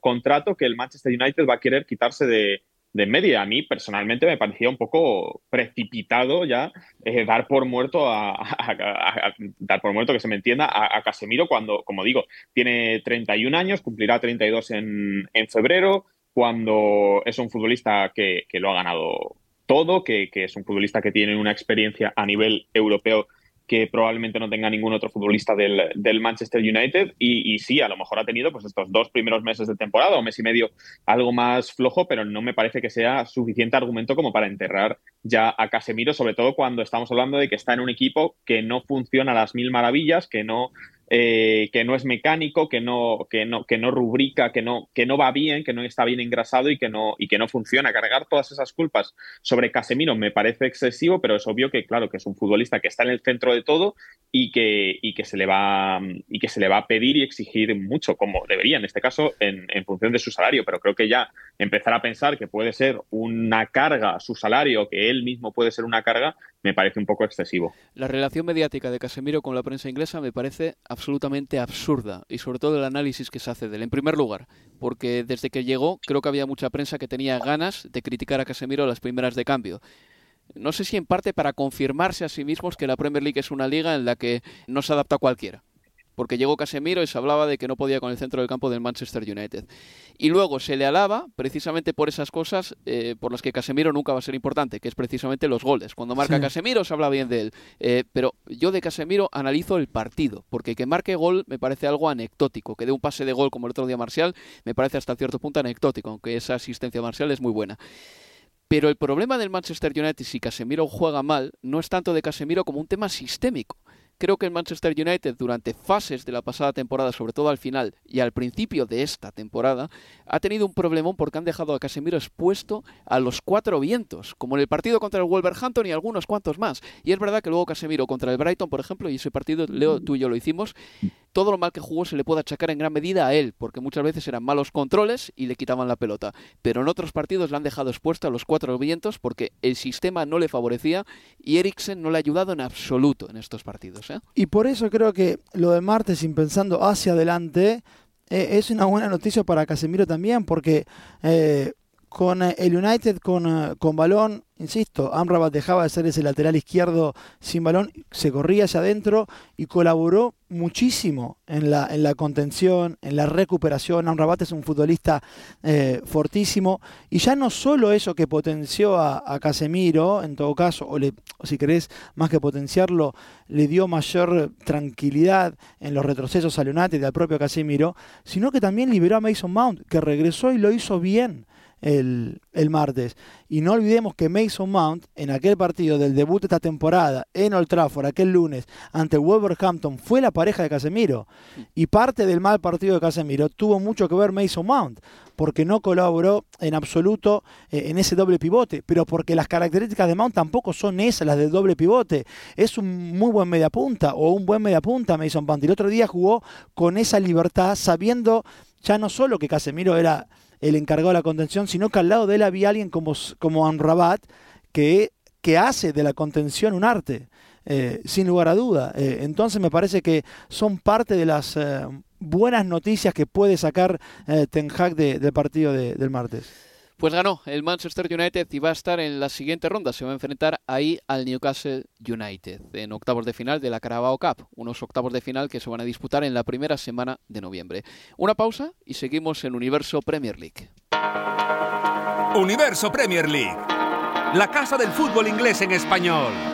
contrato que el Manchester United va a querer quitarse de, de media. A mí personalmente me parecía un poco precipitado ya eh, dar por muerto a, dar por muerto que se me entienda a, Casemiro cuando, como digo, tiene 31 años, cumplirá 32 en, en febrero, cuando es un futbolista que, lo ha ganado todo, que, que es un futbolista que tiene una experiencia a nivel europeo que probablemente no tenga ningún otro futbolista del, Manchester United. Y, sí, a lo mejor ha tenido pues estos dos primeros meses de temporada o mes y medio algo más flojo, pero no me parece que sea suficiente argumento como para enterrar ya a Casemiro, sobre todo cuando estamos hablando de que está en un equipo que no funciona a las mil maravillas, que no eh, que no es mecánico, que no, que no, que no rubrica, que no, que no va bien, que no está bien engrasado y que no, y que no funciona. Cargar todas esas culpas sobre Casemiro me parece excesivo, pero es obvio que, claro, que es un futbolista que está en el centro de todo y que, y que se le va y que se le va a pedir y exigir mucho, como debería en este caso, en, en función de su salario. Pero creo que ya empezar a pensar que puede ser una carga su salario, que él mismo puede ser una carga, me parece un poco excesivo. La relación mediática de Casemiro con la prensa inglesa me parece absolutamente absurda y sobre todo el análisis que se hace de él. En primer lugar, porque desde que llegó creo que había mucha prensa que tenía ganas de criticar a Casemiro las primeras de cambio. No sé si en parte para confirmarse a sí mismos que la Premier League es una liga en la que no se adapta a cualquiera porque llegó Casemiro y se hablaba de que no podía con el centro del campo del Manchester United. Y luego se le alaba precisamente por esas cosas eh, por las que Casemiro nunca va a ser importante, que es precisamente los goles. Cuando marca Casemiro se habla bien de él. Eh, pero yo de Casemiro analizo el partido, porque que marque gol me parece algo anecdótico. Que dé un pase de gol como el otro día Marcial me parece hasta cierto punto anecdótico, aunque esa asistencia Marcial es muy buena. Pero el problema del Manchester United si Casemiro juega mal no es tanto de Casemiro como un tema sistémico. Creo que el Manchester United durante fases de la pasada temporada, sobre todo al final y al principio de esta temporada, ha tenido un problemón porque han dejado a Casemiro expuesto a los cuatro vientos, como en el partido contra el Wolverhampton y algunos cuantos más. Y es verdad que luego Casemiro contra el Brighton, por ejemplo, y ese partido, Leo, tú y yo lo hicimos, todo lo mal que jugó se le puede achacar en gran medida a él, porque muchas veces eran malos controles y le quitaban la pelota. Pero en otros partidos le han dejado expuesto a los cuatro vientos porque el sistema no le favorecía y Eriksen no le ha ayudado en absoluto en estos partidos. ¿eh? Y por eso creo que lo de Martes, sin pensando hacia adelante, eh, es una buena noticia para Casemiro también, porque eh, con el United con, con balón Insisto, Amrabat dejaba de ser ese lateral izquierdo sin balón, se corría hacia adentro y colaboró muchísimo en la, en la contención, en la recuperación. Amrabat es un futbolista eh, fortísimo y ya no solo eso que potenció a, Casemiro, en todo caso, o, le, si querés más que potenciarlo, le dio mayor tranquilidad en los retrocesos al United y al propio Casemiro, sino que también liberó a Mason Mount, que regresó y lo hizo bien el, el, martes. Y no olvidemos que Mason Mount, en aquel partido del debut de esta temporada, en Old Trafford, aquel lunes, ante Wolverhampton, fue la pareja de Casemiro. Y parte del mal partido de Casemiro tuvo mucho que ver Mason Mount, porque no colaboró en absoluto eh, en ese doble pivote, pero porque las características de Mount tampoco son esas, las del doble pivote. Es un muy buen mediapunta o un buen mediapunta Mason Mount. Y el otro día jugó con esa libertad, sabiendo ya no solo que Casemiro era el encargado de la contención, sino que al lado de él había alguien como, como Amrabat que, que hace de la contención un arte. Eh, sin lugar a duda. Eh, entonces me parece que son parte de las eh, buenas noticias que puede sacar Ten Hag del partido del martes. Pues ganó el Manchester United y va a estar en la siguiente ronda. Se va a enfrentar ahí al Newcastle United en octavos de final de la Carabao Cup. Unos octavos de final que se van a disputar en la primera semana de noviembre. Una pausa y seguimos en Universo Premier League. Universo Premier League. La casa del fútbol inglés en español.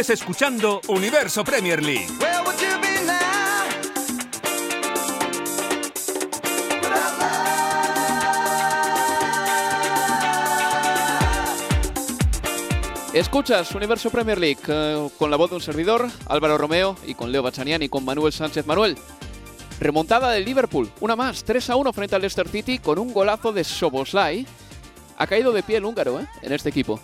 Sigues escuchando Universo Premier League. Escuchas Universo Premier League eh, con la voz de un servidor, Álvaro Romeo, y con Leo Bachanian y con Manuel Sánchez Manuel. Remontada del Liverpool, una más, 3 a 1 frente al Leicester City con un golazo de Soboslai. Ha caído de pie el húngaro ¿eh? en este equipo.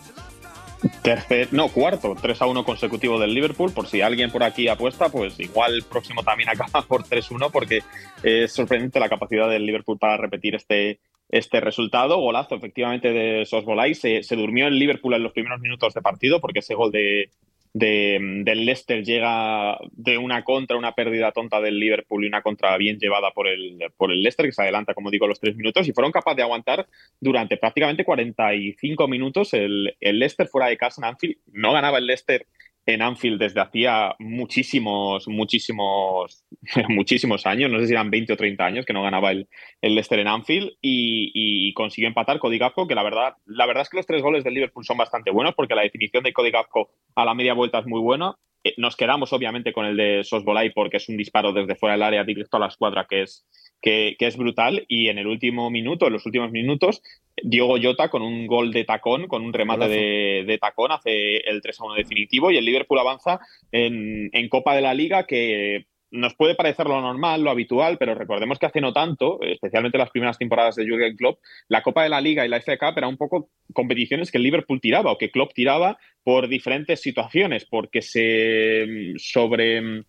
Tercer, no, cuarto, 3 a 1 consecutivo del Liverpool. Por si alguien por aquí apuesta, pues igual el próximo también [laughs] acaba por 3-1, porque es sorprendente la capacidad del Liverpool para repetir este, este resultado. Golazo, efectivamente, de Sosbolay. Se, se durmió el Liverpool en los primeros minutos de partido, porque ese gol de, de, del Leicester llega de una contra, una pérdida tonta del Liverpool y una contra bien llevada por el, por el Leicester, que se adelanta, como digo, los tres minutos, y fueron capaces de aguantar durante prácticamente 45 minutos el, el Leicester fuera de casa en Anfield. No ganaba el Leicester en Anfield desde hacía muchísimos, muchísimos, [laughs] muchísimos años, no sé si eran 20 o 30 años que no ganaba el, el Leicester en Anfield y, consiguió empatar Cody Gakpo, que la verdad, la verdad es que los tres goles del Liverpool son bastante buenos porque la definición de Cody Gakpo a la media vuelta es muy buena. Eh, nos quedamos obviamente con el de Sosbolay porque es un disparo desde fuera del área directo a la escuadra que es, que, es brutal. Y en el último minuto, en los últimos minutos, Diogo Jota con un gol de tacón, con un remate de, tacón, hace el 3 a 1 definitivo. Y el Liverpool avanza en, en Copa de la Liga, que nos puede parecer lo normal, lo habitual, pero recordemos que hace no tanto, especialmente las primeras temporadas de Jürgen Klopp, la Copa de la Liga y la FA Cup eran un poco competiciones que el Liverpool tiraba o que Klopp tiraba por diferentes situaciones, porque se mm, sobre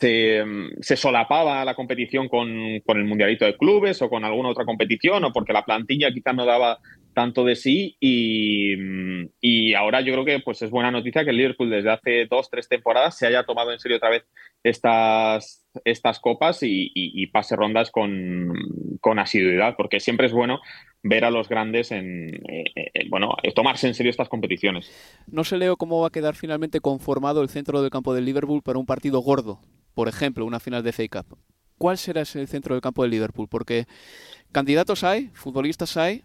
se, solapaba la competición con, el Mundialito de Clubes o con alguna otra competición o porque la plantilla quizá no daba tanto de sí y, y, ahora yo creo que pues es buena noticia que el Liverpool desde hace dos, tres temporadas se haya tomado en serio otra vez estas, estas copas y, pase rondas con, con, asiduidad, porque siempre es bueno ver a los grandes en, eh, eh, bueno, tomarse en serio estas competiciones. No sé, Leo, cómo va a quedar finalmente conformado el centro del campo del Liverpool para un partido gordo por ejemplo, una final de FA Cup, ¿cuál será ese centro del campo del Liverpool? Porque candidatos hay, futbolistas hay,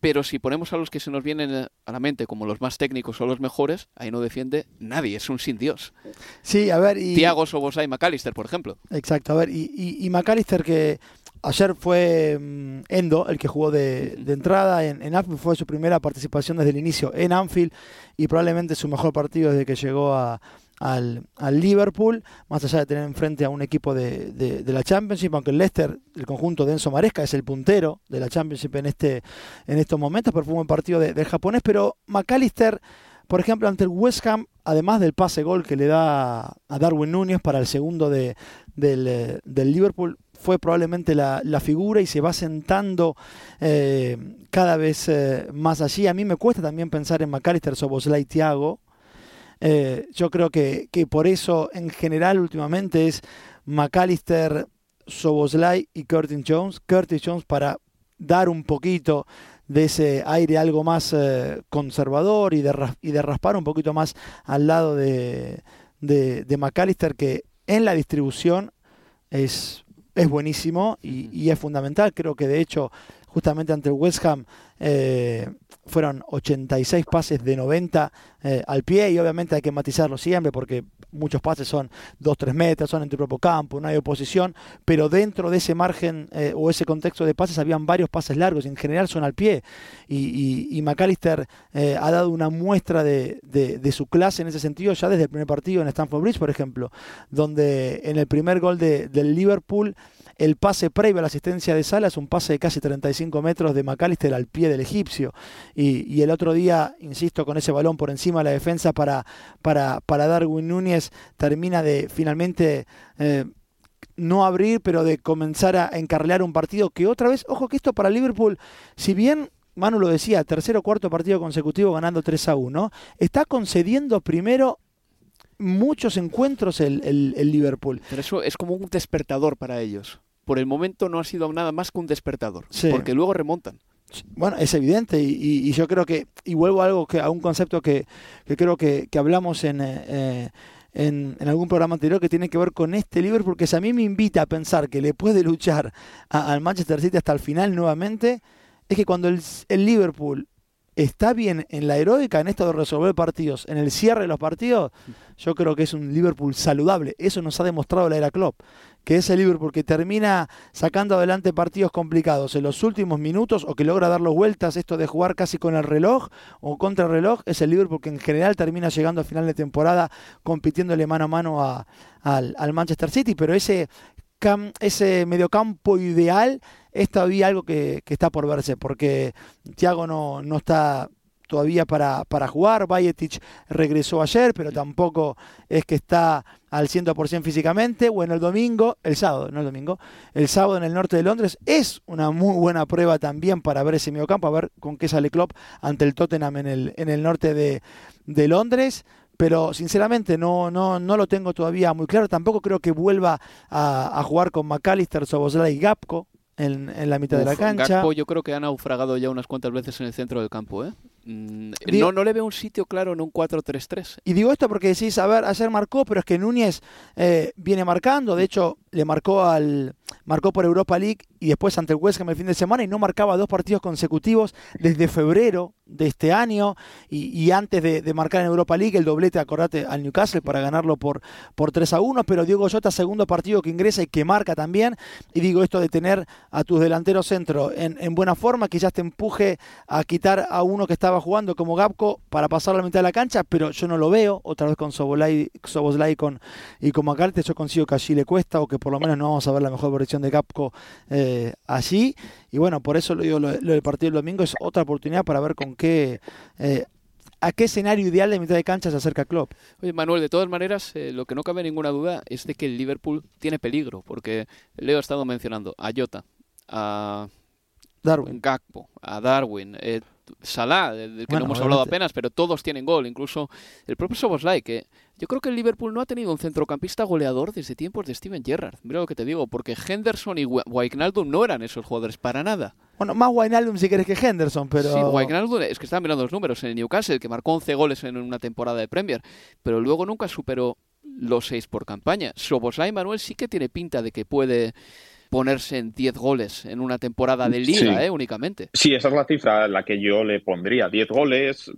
pero si ponemos a los que se nos vienen a la mente como los más técnicos o los mejores, ahí no defiende nadie, es un sin Dios. Sí, a ver. Y... Thiago Sobosai McAllister, por ejemplo. Exacto, a ver, y, y, y McAllister que ayer fue mm, Endo el que jugó de, de entrada en, en, Anfield, fue su primera participación desde el inicio en Anfield y probablemente su mejor partido desde que llegó a, al, al, Liverpool, más allá de tener enfrente a un equipo de, de, de, la Championship, aunque el Leicester, el conjunto de Enzo Maresca, es el puntero de la Championship en, este, en estos momentos, pero fue un buen partido del japonés, pero McAllister, por ejemplo, ante el West Ham, además del pase gol que le da a Darwin Núñez para el segundo de, del, del Liverpool, fue probablemente la, la, figura y se va sentando eh, cada vez eh, más allí. A mí me cuesta también pensar en McAllister, Soboslai, Thiago, eh, yo creo que, que, por eso en general últimamente es McAllister, Soboslai y Curtis Jones. Curtis Jones para dar un poquito de ese aire algo más eh, conservador y de, y de, raspar un poquito más al lado de, de, de McAllister que en la distribución es, es buenísimo y, y, es fundamental. Creo que de hecho justamente ante el West Ham eh, fueron 86 pases de 90 eh, al pie y obviamente hay que matizarlo siempre porque muchos pases son 2-3 metros, son en tu propio campo, no hay oposición, pero dentro de ese margen eh, o ese contexto de pases habían varios pases largos y en general son al pie. Y, McAllister eh, ha dado una muestra de, su clase en ese sentido ya desde el primer partido en Stamford Bridge, por ejemplo, donde en el primer gol de, del Liverpool el pase previo a la asistencia de Sala es un pase de casi 35 metros de McAllister al pie del egipcio. Y, y, el otro día, insisto, con ese balón por encima de la defensa para, para, para Darwin Núñez, termina de finalmente... Eh, no abrir, pero de comenzar a encarrilar un partido que otra vez, ojo que esto para Liverpool, si bien Manu lo decía, tercer o cuarto partido consecutivo ganando 3 a 1, está concediendo primero muchos encuentros el, el, el Liverpool. Pero eso es como un despertador para ellos por el momento no ha sido nada más que un despertador, sí. porque luego remontan. Bueno, es evidente y, yo creo que, y vuelvo a, algo que, a un concepto que, que creo que, que, hablamos en, eh, en, en, algún programa anterior que tiene que ver con este Liverpool, porque si a mí me invita a pensar que le puede luchar a, al Manchester City hasta el final nuevamente, es que cuando el, el Liverpool está bien en la heroica, en esto de resolver partidos, en el cierre de los partidos, yo creo que es un Liverpool saludable. Eso nos ha demostrado la era Klopp, que es el Liverpool que termina sacando adelante partidos complicados en los últimos minutos o que logra dar las vueltas, esto de jugar casi con el reloj o contra el reloj, es el Liverpool que en general termina llegando a final de temporada compitiéndole mano a mano a, al, Manchester City, pero ese ese mediocampo ideal es todavía algo que, que, está por verse, porque Thiago no, no está todavía para, para jugar, Bayetic regresó ayer, pero tampoco es que está al 100% físicamente, bueno, el domingo, el sábado, no el domingo, el sábado en el norte de Londres es una muy buena prueba también para ver ese mediocampo, a ver con qué sale Klopp ante el Tottenham en el, en el norte de, de Londres, pero sinceramente no, no, no lo tengo todavía muy claro. Tampoco creo que vuelva a, a jugar con McAllister, Soboslai y Gapco en, en, la mitad Uf, de la cancha. Yo creo que ha naufragado ya unas cuantas veces en el centro del campo. ¿eh? Mm, no, no le veo un sitio claro en un 4-3-3. Y digo esto porque decís, a ver, ayer marcó, pero es que Núñez eh, viene marcando. De hecho, le marcó al marcó por Europa League y después ante el West Ham el fin de semana y no marcaba dos partidos consecutivos desde febrero de este año y, y antes de, de, marcar en Europa League el doblete, acordate, al Newcastle para ganarlo por, por 3 a 1, pero Diego Jota segundo partido que ingresa y que marca también y digo esto de tener a tus delanteros centro en, en buena forma, que ya te empuje a quitar a uno que estaba jugando como Gapco para pasar a la mitad de la cancha, pero yo no lo veo, otra vez con Soboslai, Soboslai con, y con Macarte, yo consigo que allí le cuesta o que por lo menos no vamos a ver la mejor versión de Gapco eh, allí. Y bueno, por eso lo digo, lo, lo, del partido del domingo es otra oportunidad para ver con qué. Eh, ¿A qué escenario ideal de mitad de cancha se acerca Klopp? Oye, Manuel, de todas maneras, eh, lo que no cabe ninguna duda es de que el Liverpool tiene peligro, porque Leo ha estado mencionando a Jota, a Darwin. Gakpo, a Darwin, eh, Salah, del que bueno, no hemos hablado apenas, pero todos tienen gol, incluso el propio Soboslai, que yo creo que el Liverpool no ha tenido un centrocampista goleador desde tiempos de Steven Gerrard. Mira lo que te digo, porque Henderson y Wijnaldum no eran esos jugadores para nada. Bueno, más Wijnaldum si querés que Henderson, pero... Sí, Wijnaldum, es que estaba mirando los números en el Newcastle, que marcó 11 goles en una temporada de Premier, pero luego nunca superó los seis por campaña. Soboslai Manuel sí que tiene pinta de que puede ponerse en 10 goles en una temporada de liga, ¿eh? únicamente. Sí, esa es la cifra a la que yo le pondría. 10 goles,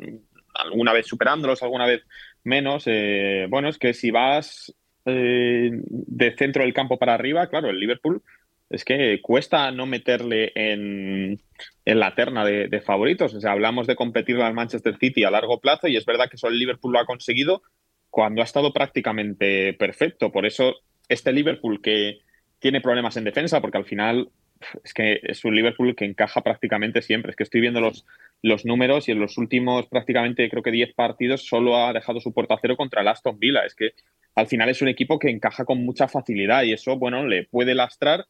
alguna vez superándolos, alguna vez menos. Eh, bueno, es que si vas eh, de centro del campo para arriba, claro, el Liverpool es que cuesta no meterle en, la terna de, favoritos. O sea, hablamos de competir al Manchester City a largo plazo y es verdad que eso el Liverpool lo ha conseguido cuando ha estado prácticamente perfecto. Por eso este Liverpool que tiene problemas en defensa, porque al final es que es un Liverpool que encaja prácticamente siempre. Es que estoy viendo los, los números y en los últimos prácticamente creo que 10 partidos solo ha dejado su puerta cero contra el Aston Villa. Es que al final es un equipo que encaja con mucha facilidad y eso, bueno, le puede lastrar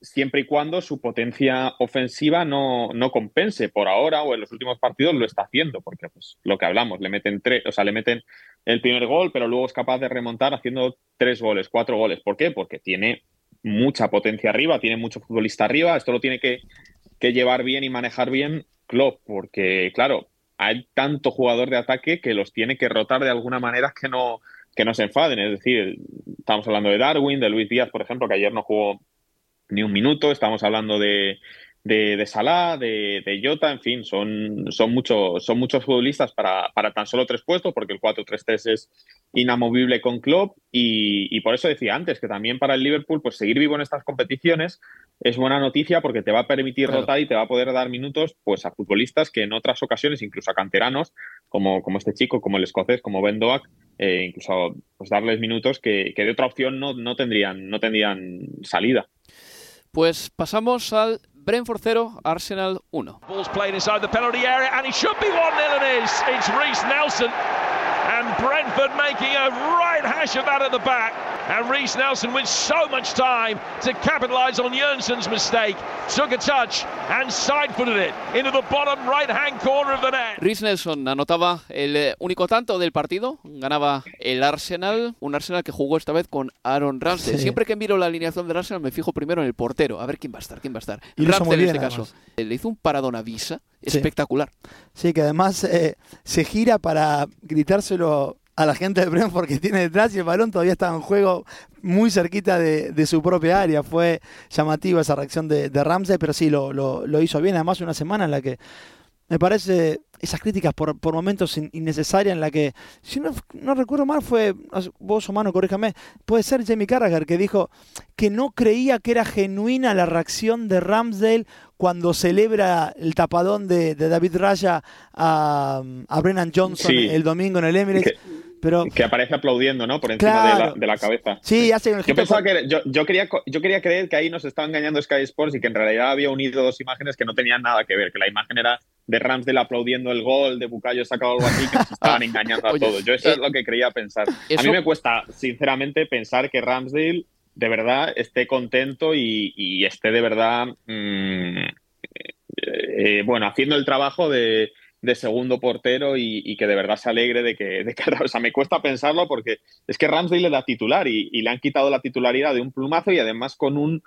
siempre y cuando su potencia ofensiva no, no compense. Por ahora o en los últimos partidos lo está haciendo, porque pues lo que hablamos, le meten tres, o sea, le meten el primer gol, pero luego es capaz de remontar haciendo tres goles, cuatro goles. ¿Por qué? Porque tiene mucha potencia arriba, tiene mucho futbolista arriba, esto lo tiene que, llevar bien y manejar bien Klopp, porque claro, hay tanto jugador de ataque que los tiene que rotar de alguna manera que no, que no se enfaden. Es decir, estamos hablando de Darwin, de Luis Díaz, por ejemplo, que ayer no jugó ni un minuto, estamos hablando de, de, de Salah, de, de, Jota, en fin, son, son, muchos son muchos futbolistas para, para tan solo tres puestos, porque el 4-3-3 es inamovible con Klopp y, y, por eso decía antes que también para el Liverpool pues seguir vivo en estas competiciones es buena noticia porque te va a permitir rotar y te va a poder dar minutos pues a futbolistas que en otras ocasiones, incluso a canteranos, como, como este chico, como el escocés, como Ben Doak, eh, incluso pues darles minutos que, que de otra opción no, no, tendrían, no tendrían salida. Pues pasamos al Brentford 0, Arsenal 1. Ball's inside the penalty area and should be 1-0 and is. It's Nelson and Brentford making a right hash of that at the back. And Reece Nelson with so much time to capitalise on Jernsson's mistake. Took a touch and side-footed it into the bottom right-hand corner of the net. Reece Nelson anotaba el eh, único tanto del partido. Ganaba el Arsenal. Un Arsenal que jugó esta vez con Aaron Ramsey. Siempre que miro la alineación del Arsenal me fijo primero en el portero. A ver quién va a estar, quién va a estar. Y Ramsey en este caso. Le hizo un paradón a Visa espectacular. Sí, que además eh, se gira para gritárselo a la gente de Brentford que tiene detrás y el balón todavía estaba en juego muy cerquita de, su propia área. Fue llamativa esa reacción de, Ramsey, pero sí, lo, lo, hizo bien. Además, una semana en la que me parece esas críticas por, por momentos innecesarias en la que, si no, no recuerdo mal, fue, vos o mano, corríjame, puede ser Jamie Carragher que dijo que no creía que era genuina la reacción de Ramsdale cuando celebra el tapadón de, David Raya a, Brennan Johnson el domingo en el Emirates. Pero, que aparece aplaudiendo, ¿no? Por encima de, la, cabeza. Sí, hace yo pensaba que yo, quería, yo quería creer que ahí nos estaba engañando Sky Sports y que en realidad había unido dos imágenes que no tenían nada que ver, que la imagen era de Ramsdale aplaudiendo el gol, de Bucayo sacado algo así, que nos estaban [laughs] engañando a todos. Yo eso es eh, lo que creía pensar. A mí me cuesta, sinceramente, pensar que Ramsdale de verdad esté contento y, esté de verdad, mm, eh, bueno, haciendo el trabajo de, segundo portero y, que de verdad se alegre de que, de que, [laughs] o sea, me cuesta pensarlo porque es que Ramsdale le da titular y, le han quitado la titularidad de un plumazo y además con un,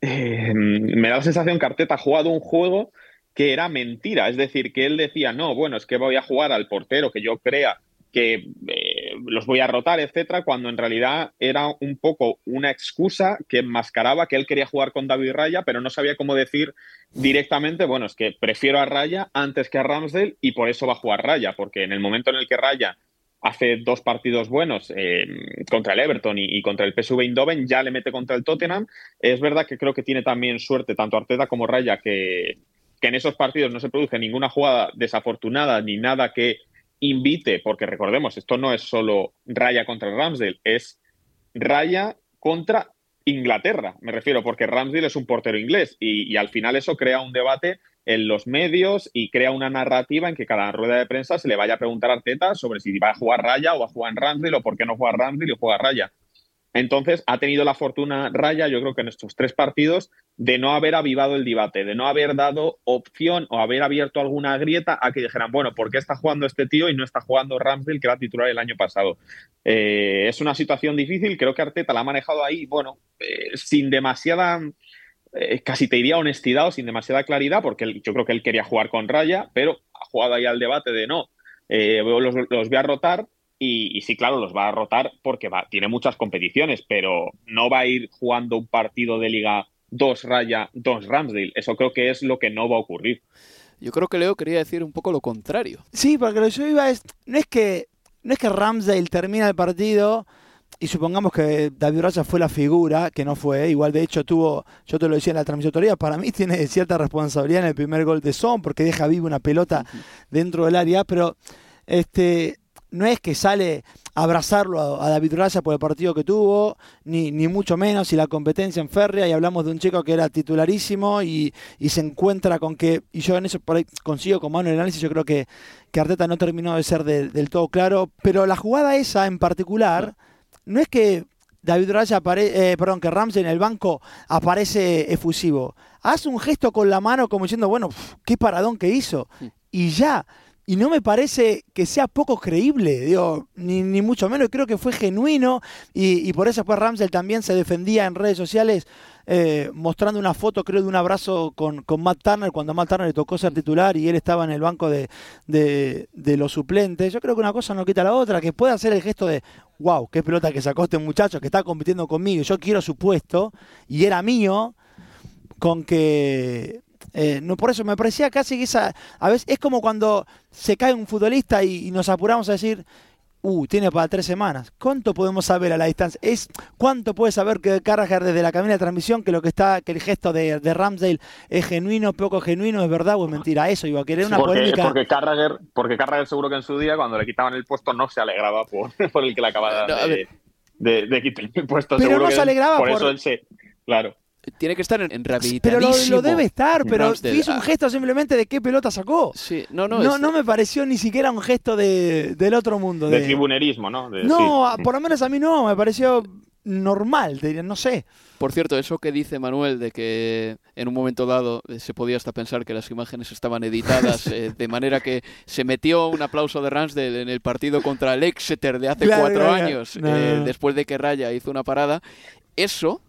eh, me da la sensación que Arteta ha jugado un juego que era mentira, es decir, que él decía, no, bueno, es que voy a jugar al portero que yo crea que eh, los voy a rotar, etcétera, cuando en realidad era un poco una excusa que enmascaraba que él quería jugar con David Raya, pero no sabía cómo decir directamente, bueno, es que prefiero a Raya antes que a Ramsdale y por eso va a jugar Raya, porque en el momento en el que Raya hace dos partidos buenos eh, contra el Everton y, contra el PSV Eindhoven, ya le mete contra el Tottenham. Es verdad que creo que tiene también suerte tanto Arteta como Raya que, que en esos partidos no se produce ninguna jugada desafortunada ni nada que invite, porque recordemos, esto no es solo Raya contra Ramsdale, es Raya contra Inglaterra, me refiero, porque Ramsdale es un portero inglés y, al final eso crea un debate en los medios y crea una narrativa en que cada rueda de prensa se le vaya a preguntar a Arteta sobre si va a jugar Raya o va a jugar Ramsdale o por qué no juega Ramsdale y juega Raya. Entonces, ha tenido la fortuna Raya, yo creo que en estos tres partidos, de no haber avivado el debate, de no haber dado opción o haber abierto alguna grieta a que dijeran, bueno, ¿por qué está jugando este tío y no está jugando Ramsdale, que era titular el año pasado? Eh, es una situación difícil, creo que Arteta la ha manejado ahí, bueno, eh, sin demasiada, eh, casi te diría honestidad o sin demasiada claridad, porque yo creo que él quería jugar con Raya, pero ha jugado ahí al debate de no, los voy a rotar Y, sí, claro, los va a rotar porque va, tiene muchas competiciones, pero no va a ir jugando un partido de liga dos raya, dos Ramsdale. Eso creo que es lo que no va a ocurrir. Yo creo que Leo quería decir un poco lo contrario. Sí, porque lo que yo iba es, no es que, no es que Ramsdale termina el partido y supongamos que David Raya fue la figura, que no fue, igual de hecho tuvo, yo te lo decía en la transmisión, para mí tiene cierta responsabilidad en el primer gol de Son, porque deja viva una pelota dentro del área, pero este no es que sale a abrazarlo a, David Raya por el partido que tuvo, ni, ni mucho menos, y la competencia en férrea, y hablamos de un chico que era titularísimo y, se encuentra con que, y yo en eso por ahí consigo con mano el análisis, yo creo que, que Arteta no terminó de ser del todo claro, pero la jugada esa en particular, no es que David Raya aparece, eh, perdón, que Ramsey en el banco aparece efusivo. Hace un gesto con la mano como diciendo, bueno, qué paradón que hizo. Y ya, y no me parece que sea poco creíble, digo, ni, ni mucho menos, creo que fue genuino y, por eso pues Ramsey también se defendía en redes sociales eh, mostrando una foto, creo, de un abrazo con, con, Matt Turner cuando Matt Turner le tocó ser titular y él estaba en el banco de, de, los suplentes. Yo creo que una cosa no quita la otra, que puede hacer el gesto de, wow, qué pelota que sacó este muchacho que está compitiendo conmigo, yo quiero su puesto y era mío, con que eh, no, por eso me parecía casi que esa. A veces es como cuando se cae un futbolista y, nos apuramos a decir. Uh, tiene para tres semanas. ¿Cuánto podemos saber a la distancia? Es cuánto puede saber que Carragher desde la cabina de transmisión que lo que está, que el gesto de, de Ramsdale es genuino, poco genuino, es verdad o es mentira. Eso iba a querer una porque, polémica. Porque Carragher, porque Carragher seguro que en su día cuando le quitaban el puesto no se alegraba por, [laughs] por el que le acababa de, de, de, quitar el puesto. Pero no se alegraba por, por, eso él se, claro. Tiene que estar en, rehabilitación. Pero lo, debe estar, pero hizo un gesto simplemente de qué pelota sacó. Sí, no, no, no, no me pareció ni siquiera un gesto de, del otro mundo. De, tribunerismo, ¿no? no, por lo menos a mí no, me pareció normal, no sé. Por cierto, eso que dice Manuel de que en un momento dado eh, se podía hasta pensar que las imágenes estaban editadas [laughs] eh, de manera que se metió un aplauso de Ramsdale en el partido contra el Exeter de hace cuatro años, eh, después de que Raya hizo una parada. Eso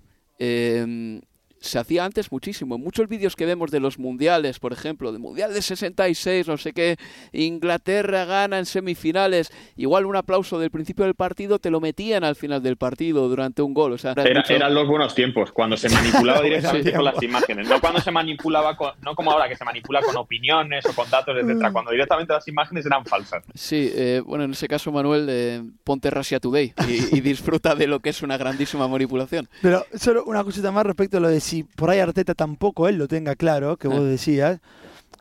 eh, se hacía antes muchísimo. muchos vídeos que vemos de los mundiales, por ejemplo, de Mundial de 66, no sé qué, Inglaterra gana en semifinales, igual un aplauso del principio del partido te lo metían al final del partido durante un gol. O sea, Eran los buenos tiempos, cuando se manipulaba [laughs] directamente con las imágenes, no cuando se manipulaba, con, no como ahora que se manipula con opiniones o con datos, etcétera, mm. cuando directamente las imágenes eran falsas. Sí, eh, bueno, en ese caso, Manuel, eh, ponte Russia Today y, y disfruta de lo que es una grandísima manipulación. Pero solo una cosita más respecto a lo de si por ahí Arteta tampoco él lo tenga claro, que vos ah. decías.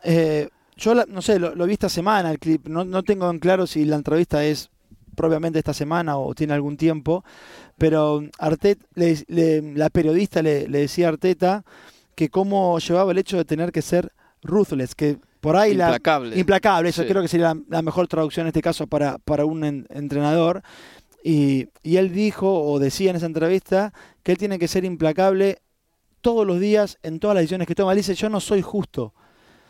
Eh, yo no sé, lo, vi esta semana el clip, no, no tengo en claro si la entrevista es propiamente esta semana o tiene algún tiempo, pero Arteta, la periodista le, decía a Arteta que cómo llevaba el hecho de tener que ser ruthless, que por ahí implacable. la implacable, eso creo que sería la, mejor traducción en este caso para, para un entrenador. Y, y él dijo o decía en esa entrevista que él tiene que ser implacable todos los días en todas las decisiones que toma. Él dice, yo no soy justo.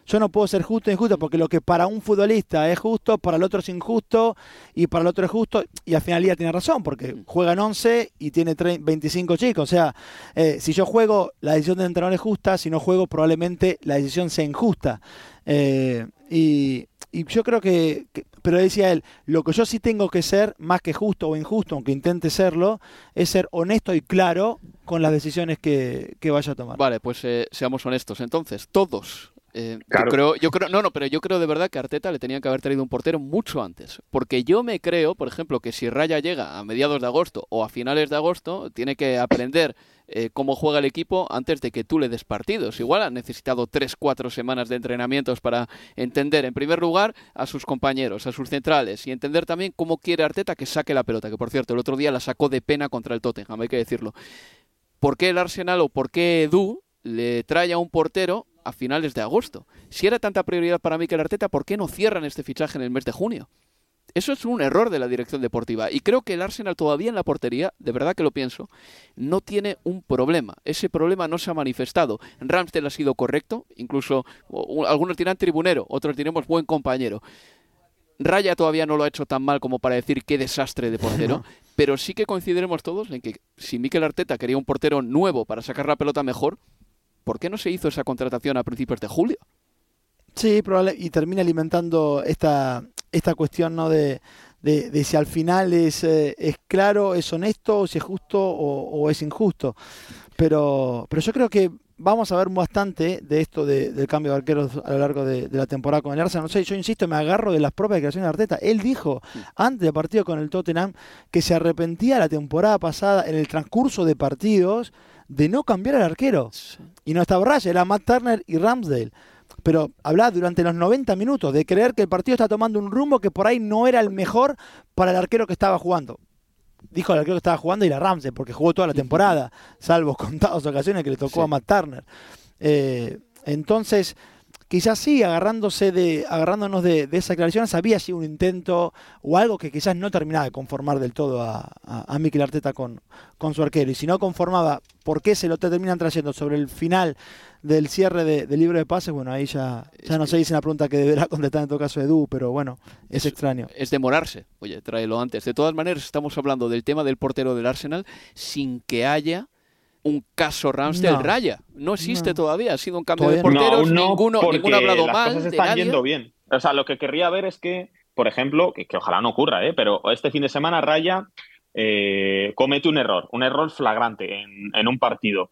Yo no puedo ser justo e injusto porque lo que para un futbolista es justo, para el otro es injusto y para el otro es justo. Y al final día tiene razón porque juegan 11 y tiene 25 chicos. O sea, eh, si yo juego, la decisión del entrenador es justa. Si no juego, probablemente la decisión sea injusta. Eh, y, yo creo que, pero decía él, lo que yo sí tengo que ser, más que justo o injusto, aunque intente serlo, es ser honesto y claro con las decisiones que, vaya a tomar. Vale, pues eh, seamos honestos. Entonces, todos. Eh, yo creo, yo creo, no, no, pero yo creo de verdad que Arteta le tenía que haber traído un portero mucho antes. Porque yo me creo, por ejemplo, que si Raya llega a mediados de agosto o a finales de agosto, tiene que aprender eh, cómo juega el equipo antes de que tú le des partidos. Igual ha necesitado tres, cuatro semanas de entrenamientos para entender, en primer lugar, a sus compañeros, a sus centrales y entender también cómo quiere Arteta que saque la pelota, que por cierto, el otro día la sacó de pena contra el Tottenham, hay que decirlo. ¿Por qué el Arsenal o por qué Edu le trae a un portero a finales de agosto? Si era tanta prioridad para Mikel Arteta, ¿por qué no cierran este fichaje en el mes de junio? Eso es un error de la dirección deportiva. Y creo que el Arsenal todavía en la portería, de verdad que lo pienso, no tiene un problema. Ese problema no se ha manifestado. Ramsdale ha sido correcto, incluso algunos dirán tribunero, otros diremos buen compañero. Raya todavía no lo ha hecho tan mal como para decir qué desastre de portero, pero sí que coincidiremos todos en que si Mikel Arteta quería un portero nuevo para sacar la pelota mejor, ¿por qué no se hizo esa contratación a principios de julio? Sí, probable, y termina alimentando esta, esta cuestión ¿no? de, de, si al final es, eh, es claro, es honesto, si es justo o, es injusto. Pero, pero yo creo que vamos a ver bastante de esto del cambio de arqueros a lo largo de, la temporada con el Arsenal. No sé, yo insisto, me agarro de las propias declaraciones de Arteta. Él dijo antes del partido con el Tottenham que se arrepentía la temporada pasada en el transcurso de partidos de no cambiar al arquero. Y no estaba Raya, era Matt Turner y Ramsdale pero hablaba durante los 90 minutos de creer que el partido está tomando un rumbo que por ahí no era el mejor para el arquero que estaba jugando. Dijo el arquero que estaba jugando y la Ramsey, porque jugó toda la temporada, [laughs] salvo contadas ocasiones que le tocó a Matt Turner. Eh, entonces, quizás sí, agarrándose de, agarrándonos de, esa aclaración, había sido un intento o algo que quizás no terminaba de conformar del todo a, a, Mikel Arteta con, con su arquero. Y si no conformaba, ¿por qué se lo terminan trayendo sobre el final del cierre del libro de pases? Bueno, ahí ya, ya no sé, dice una pregunta que deberá [laughs] contestar en todo caso Edu, pero bueno, es, extraño. Es demorarse. Oye, tráelo antes. De todas maneras, estamos hablando del tema del portero del Arsenal sin que haya un caso Ramsdale Raya. No existe todavía. Ha sido un cambio de porteros. ninguno, ninguno ha hablado las mal. Cosas están yendo bien. O sea, lo que querría ver es que, por ejemplo, que, ojalá no ocurra, ¿eh? pero este fin de semana Raya eh, comete un error, un error flagrante en, un partido.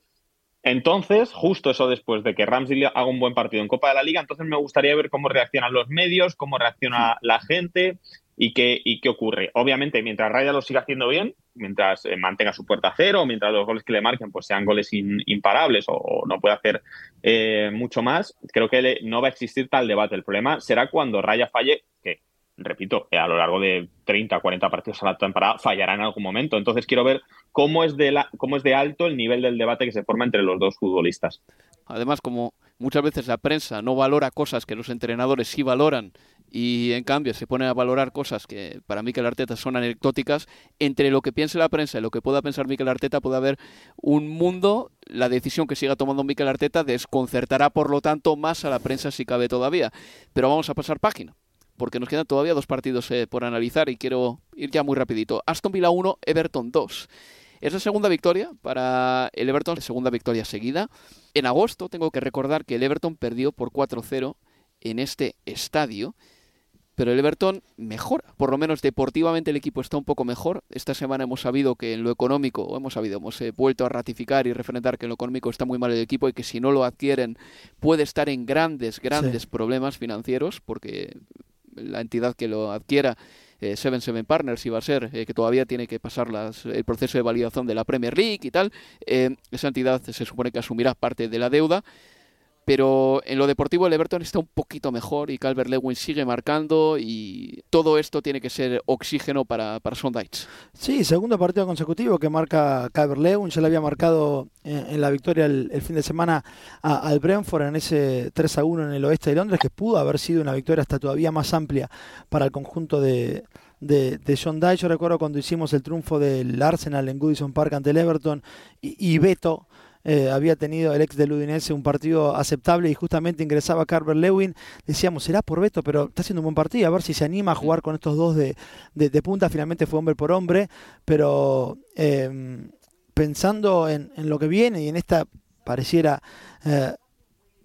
Entonces, justo eso después de que Ramsdale haga un buen partido en Copa de la Liga, entonces me gustaría ver cómo reaccionan los medios, cómo reacciona la gente, ¿Y qué, ¿Y qué ocurre? Obviamente, mientras Raya lo siga haciendo bien, mientras eh, mantenga su puerta cero, mientras los goles que le marquen pues sean goles imparables o, no puede hacer eh, mucho más, creo que no va a existir tal debate. El problema será cuando Raya falle, que, repito, a lo largo de 30, 40 partidos a la temporada fallará en algún momento. Entonces quiero ver cómo es de, la, cómo es de alto el nivel del debate que se forma entre los dos futbolistas. Además, como muchas veces la prensa no valora cosas que los entrenadores sí valoran y en cambio se pone a valorar cosas que para Mikel Arteta son anecdóticas, entre lo que piense la prensa y lo que pueda pensar Mikel Arteta puede haber un mundo, la decisión que siga tomando Mikel Arteta desconcertará por lo tanto más a la prensa si cabe todavía. Pero vamos a pasar página, porque nos quedan todavía dos partidos eh, por analizar y quiero ir ya muy rapidito. Aston Villa 1, Everton 2. Es la segunda victoria para el Everton, segunda victoria seguida. En agosto tengo que recordar que el Everton perdió por 4-0 en este estadio pero el Everton mejora, por lo menos deportivamente el equipo está un poco mejor. Esta semana hemos sabido que en lo económico, o hemos sabido, hemos eh, vuelto a ratificar y referendar que en lo económico está muy mal el equipo y que si no lo adquieren puede estar en grandes, grandes problemas financieros, porque la entidad que lo adquiera eh, Seven Seven Partners iba a ser, eh, que todavía tiene que pasar las, el proceso de validación de la Premier League y tal. esa entidad se supone que asumirá parte de la deuda pero en lo deportivo el Everton está un poquito mejor y Calvert-Lewin sigue marcando y todo esto tiene que ser oxígeno para, para Sondites. Sí, segundo partido consecutivo que marca Calvert-Lewin, ya le había marcado en, la victoria el, fin de semana al Brentford en ese 3 a 1 en el oeste de Londres, que pudo haber sido una victoria hasta todavía más amplia para el conjunto de, de, de John Yo recuerdo cuando hicimos el triunfo del Arsenal en Goodison Park ante el Everton y Beto eh, había tenido el ex del Udinese un partido aceptable y justamente ingresaba Carver Lewin. Decíamos, será por Beto, pero está haciendo un buen partido, a ver si se anima a jugar con estos dos de, de, punta. Finalmente fue hombre por hombre, pero em, pensando en, lo que viene y en esta pareciera eh,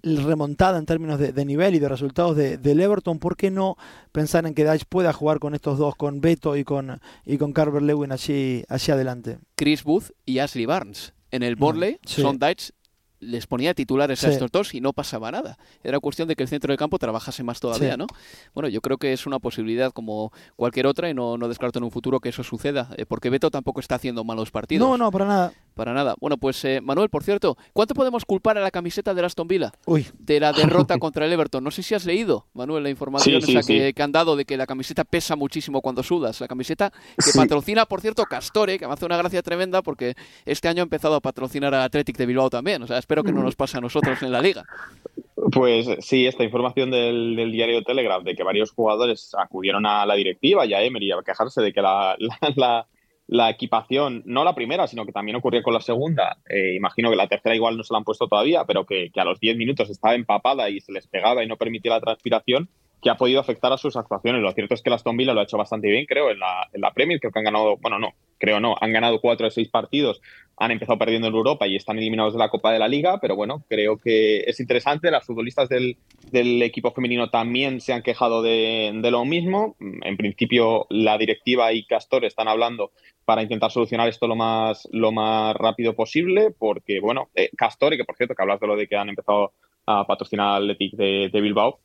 remontada en términos de, nivel y de resultados de, del Everton, ¿por qué no pensar en que Dyche pueda jugar con estos dos, con Beto y con, y con Carver Lewin allí, hacia adelante? Chris Booth y Ashley Barnes en el Borley, Son Dites les ponía titulares a estos dos y no pasaba nada. Era cuestión de que el centro de campo trabajase más todavía, ¿no? Bueno, yo creo que es una posibilidad como cualquier otra y no, no descarto en un futuro que eso suceda, eh, porque Beto tampoco está haciendo malos partidos. No, no, para nada. Para nada. Bueno, pues eh, Manuel, por cierto, ¿cuánto podemos culpar a la camiseta de Aston Villa? Uy. De la derrota [laughs] contra el Everton. No sé si has leído, Manuel, la información Que, han dado de que la camiseta pesa muchísimo cuando sudas. La camiseta que patrocina, por cierto, Castore, que me hace una gracia tremenda porque este año ha empezado a patrocinar a Athletic de Bilbao también. O sea, espero que no nos pase a nosotros en la liga. Pues sí, esta información del, diario Telegraph de que varios jugadores acudieron a la directiva y a Emery a quejarse de que la la equipación, no la primera, sino que también ocurrió con la segunda. Eh, imagino que la tercera igual no se la han puesto todavía, pero que, a los 10 minutos estaba empapada y se les pegaba y no permitía la transpiración, que ha podido afectar a sus actuaciones. Lo cierto es que la Aston Villa lo ha hecho bastante bien, creo, en la, en la Premier. Creo que han ganado, bueno, no, creo no, han ganado cuatro de seis partidos, han empezado perdiendo en Europa y están eliminados de la Copa de la Liga, pero bueno, creo que es interesante. Las futbolistas del, equipo femenino también se han quejado de, lo mismo. En principio, la directiva y Castor están hablando para intentar solucionar esto lo más, lo más rápido posible, porque, bueno, eh, Castor, y que por cierto, que hablas de lo de que han empezado a patrocinar Athletic de, de Bilbao,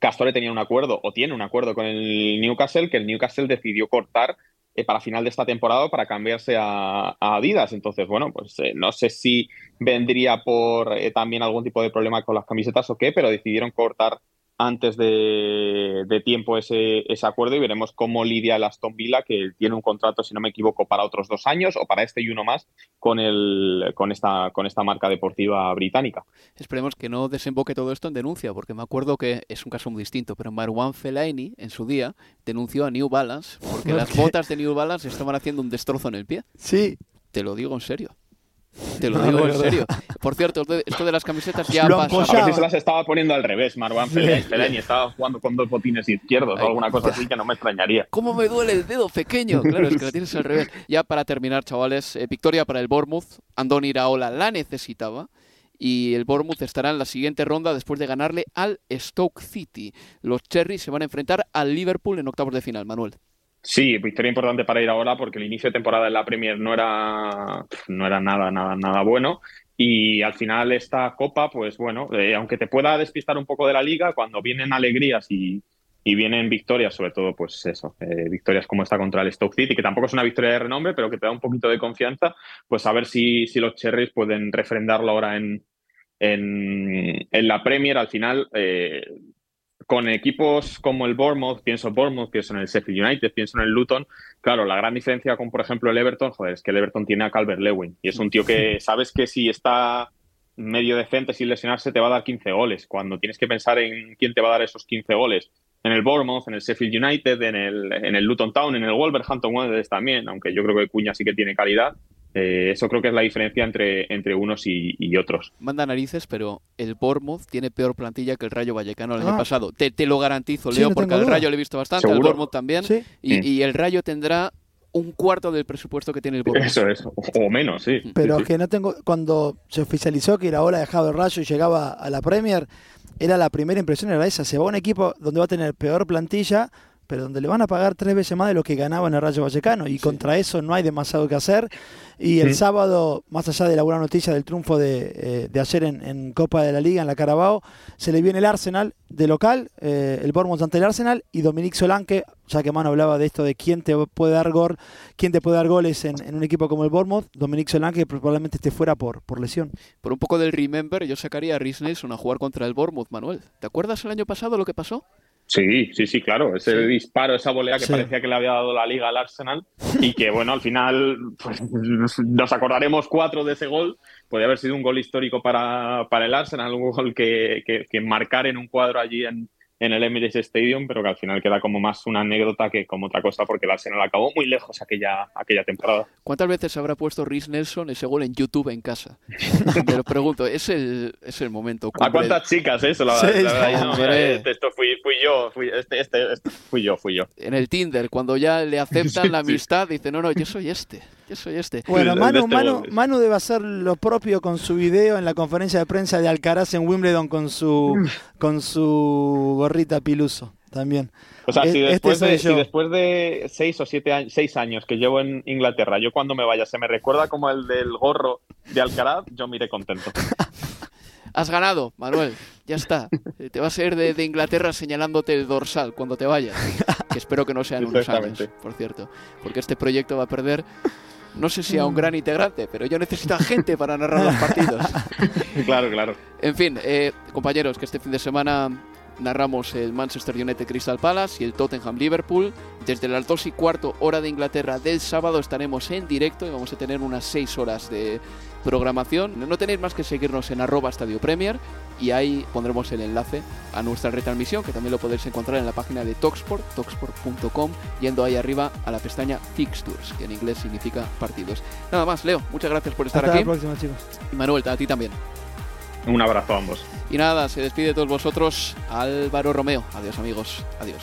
Castore tenía un acuerdo o tiene un acuerdo con el Newcastle que el Newcastle decidió cortar eh, para final de esta temporada para cambiarse a, Adidas. Entonces, bueno, pues eh, no sé si vendría por eh, también algún tipo de problema con las camisetas o qué, pero decidieron cortar antes de, tiempo ese, acuerdo y veremos cómo lidia el Aston Villa, que tiene un contrato, si no me equivoco, para otros dos años o para este y uno más con, el, con, esta, con esta marca deportiva británica. Esperemos que no desemboque todo esto en denuncia, porque me acuerdo que es un caso muy distinto, pero Marwan Fellaini en su día denunció a New Balance porque [laughs] las botas de New Balance estaban haciendo un destrozo en el pie. Sí. Te lo digo en serio. Te lo [laughs] digo en serio. Por cierto, esto de las camisetas ya ha pasado. A ver si se las estaba poniendo al revés, Marwan Fellaini. Estaba jugando con dos botines izquierdos o alguna cosa así que no me extrañaría. ¿Cómo me duele el dedo pequeño? [laughs] Claro, es que lo tienes al revés. Ya para terminar, chavales, eh, victoria para el Bournemouth. Andoni Iraola la necesitaba y el Bournemouth estará en la siguiente ronda después de ganarle al Stoke City. Los Cherries se van a enfrentar al Liverpool en octavos de final, Manuel. Sí, victoria importante para ir ahora porque el inicio de temporada en la Premier no era, no era nada, nada, nada bueno. Y al final esta copa, pues bueno, eh, aunque te pueda despistar un poco de la liga, cuando vienen alegrías y, vienen victorias, sobre todo, pues eso, eh, victorias como esta contra el Stoke City, que tampoco es una victoria de renombre, pero que te da un poquito de confianza, pues a ver si, si los Cherries pueden refrendarlo ahora en, en, en la Premier. Al final, eh, con equipos como el Bournemouth, pienso Bournemouth, pienso en el Sheffield United, pienso en el Luton, claro, la gran diferencia con, por ejemplo, el Everton, joder, es que el Everton tiene a Calvert Lewin y es un tío que [laughs] sabes que si está medio decente sin lesionarse te va a dar 15 goles. Cuando tienes que pensar en quién te va a dar esos 15 goles, en el Bournemouth, en el Sheffield United, en el, en el Luton Town, en el Wolverhampton Wanderers también, aunque yo creo que Cuña sí que tiene calidad, eh, eso creo que es la diferencia entre, entre unos y, otros. Manda narices, pero el Bournemouth tiene peor plantilla que el Rayo Vallecano el año ah. pasado. Te, lo garantizo, Leo, porque al Rayo le he visto bastante, al Bournemouth también. Y, el Rayo tendrá un cuarto del presupuesto que tiene el Bournemouth. Eso es, o menos, sí. Pero es que no tengo. Cuando se oficializó que era hora dejado el Rayo y llegaba a la Premier, era la primera impresión, era esa. Se va a un equipo donde va a tener peor plantilla pero donde le van a pagar tres veces más de lo que ganaba en el Rayo Vallecano y contra eso no hay demasiado que hacer. Y el sábado, más allá de la buena noticia del triunfo de, eh, de ayer en, Copa de la Liga, en la Carabao, se le viene el Arsenal de local, eh, el Bournemouth ante el Arsenal y Dominique Solanque, ya que Mano hablaba de esto de quién te puede dar gol, quién te puede dar goles en, un equipo como el Bournemouth, Dominique Solanque probablemente esté fuera por, por lesión. Por un poco del remember, yo sacaría a Rhys Nelson a jugar contra el Bournemouth, Manuel. ¿Te acuerdas el año pasado lo que pasó? Sí, sí, sí, claro. Ese disparo, esa volea que parecía que le había dado la liga al Arsenal y que, bueno, al final pues, nos acordaremos cuatro de ese gol. Podría haber sido un gol histórico para, para el Arsenal, un gol que, que, que marcar en un cuadro allí en, en el Emirates Stadium, pero que al final queda como más una anécdota que como otra cosa, porque el Arsenal acabó muy lejos aquella, aquella temporada. ¿Cuántas veces habrá puesto Rhys Nelson ese gol en YouTube en casa? [laughs] Te lo pregunto, es el, es el momento. ¿A cuántas chicas eso? La, esto fui, fui yo, fui, este, este, este, fui yo, fui yo. En el Tinder, cuando ya le aceptan [laughs] la amistad, dice, no, no, yo soy este soy este. Bueno, Manu, este Manu, Manu, debe hacer lo propio con su video en la conferencia de prensa de Alcaraz en Wimbledon con su, con su gorrita piluso también. O sea, si, este después, de, si después de seis o siete años, seis años que llevo en Inglaterra, yo cuando me vaya se me recuerda como el del gorro de Alcaraz, yo miré contento. [laughs] Has ganado, Manuel. Ya está. Te vas a ir de, Inglaterra señalándote el dorsal cuando te vayas. Que espero que no sean [laughs] unos años, por cierto. Porque este proyecto va a perder no sé si a un gran integrante, pero yo necesito gente para narrar los partidos. [laughs] claro, claro. En fin, eh, compañeros, que este fin de semana narramos el Manchester United Crystal Palace y el Tottenham Liverpool. Desde las 2 y cuarto hora de Inglaterra del sábado estaremos en directo y vamos a tener unas 6 horas de programación. No tenéis más que seguirnos en arroba Estadio Premier y ahí pondremos el enlace a nuestra retransmisión que también lo podéis encontrar en la página de Talksport, talksport.com, yendo ahí arriba a la pestaña Fixtures, que en inglés significa partidos. Nada más, Leo, muchas gracias por estar Hasta aquí. la próxima, chicos. Y Manuel, a ti también. Un abrazo a ambos. Y nada, se despide de todos vosotros Álvaro Romeo. Adiós amigos, adiós.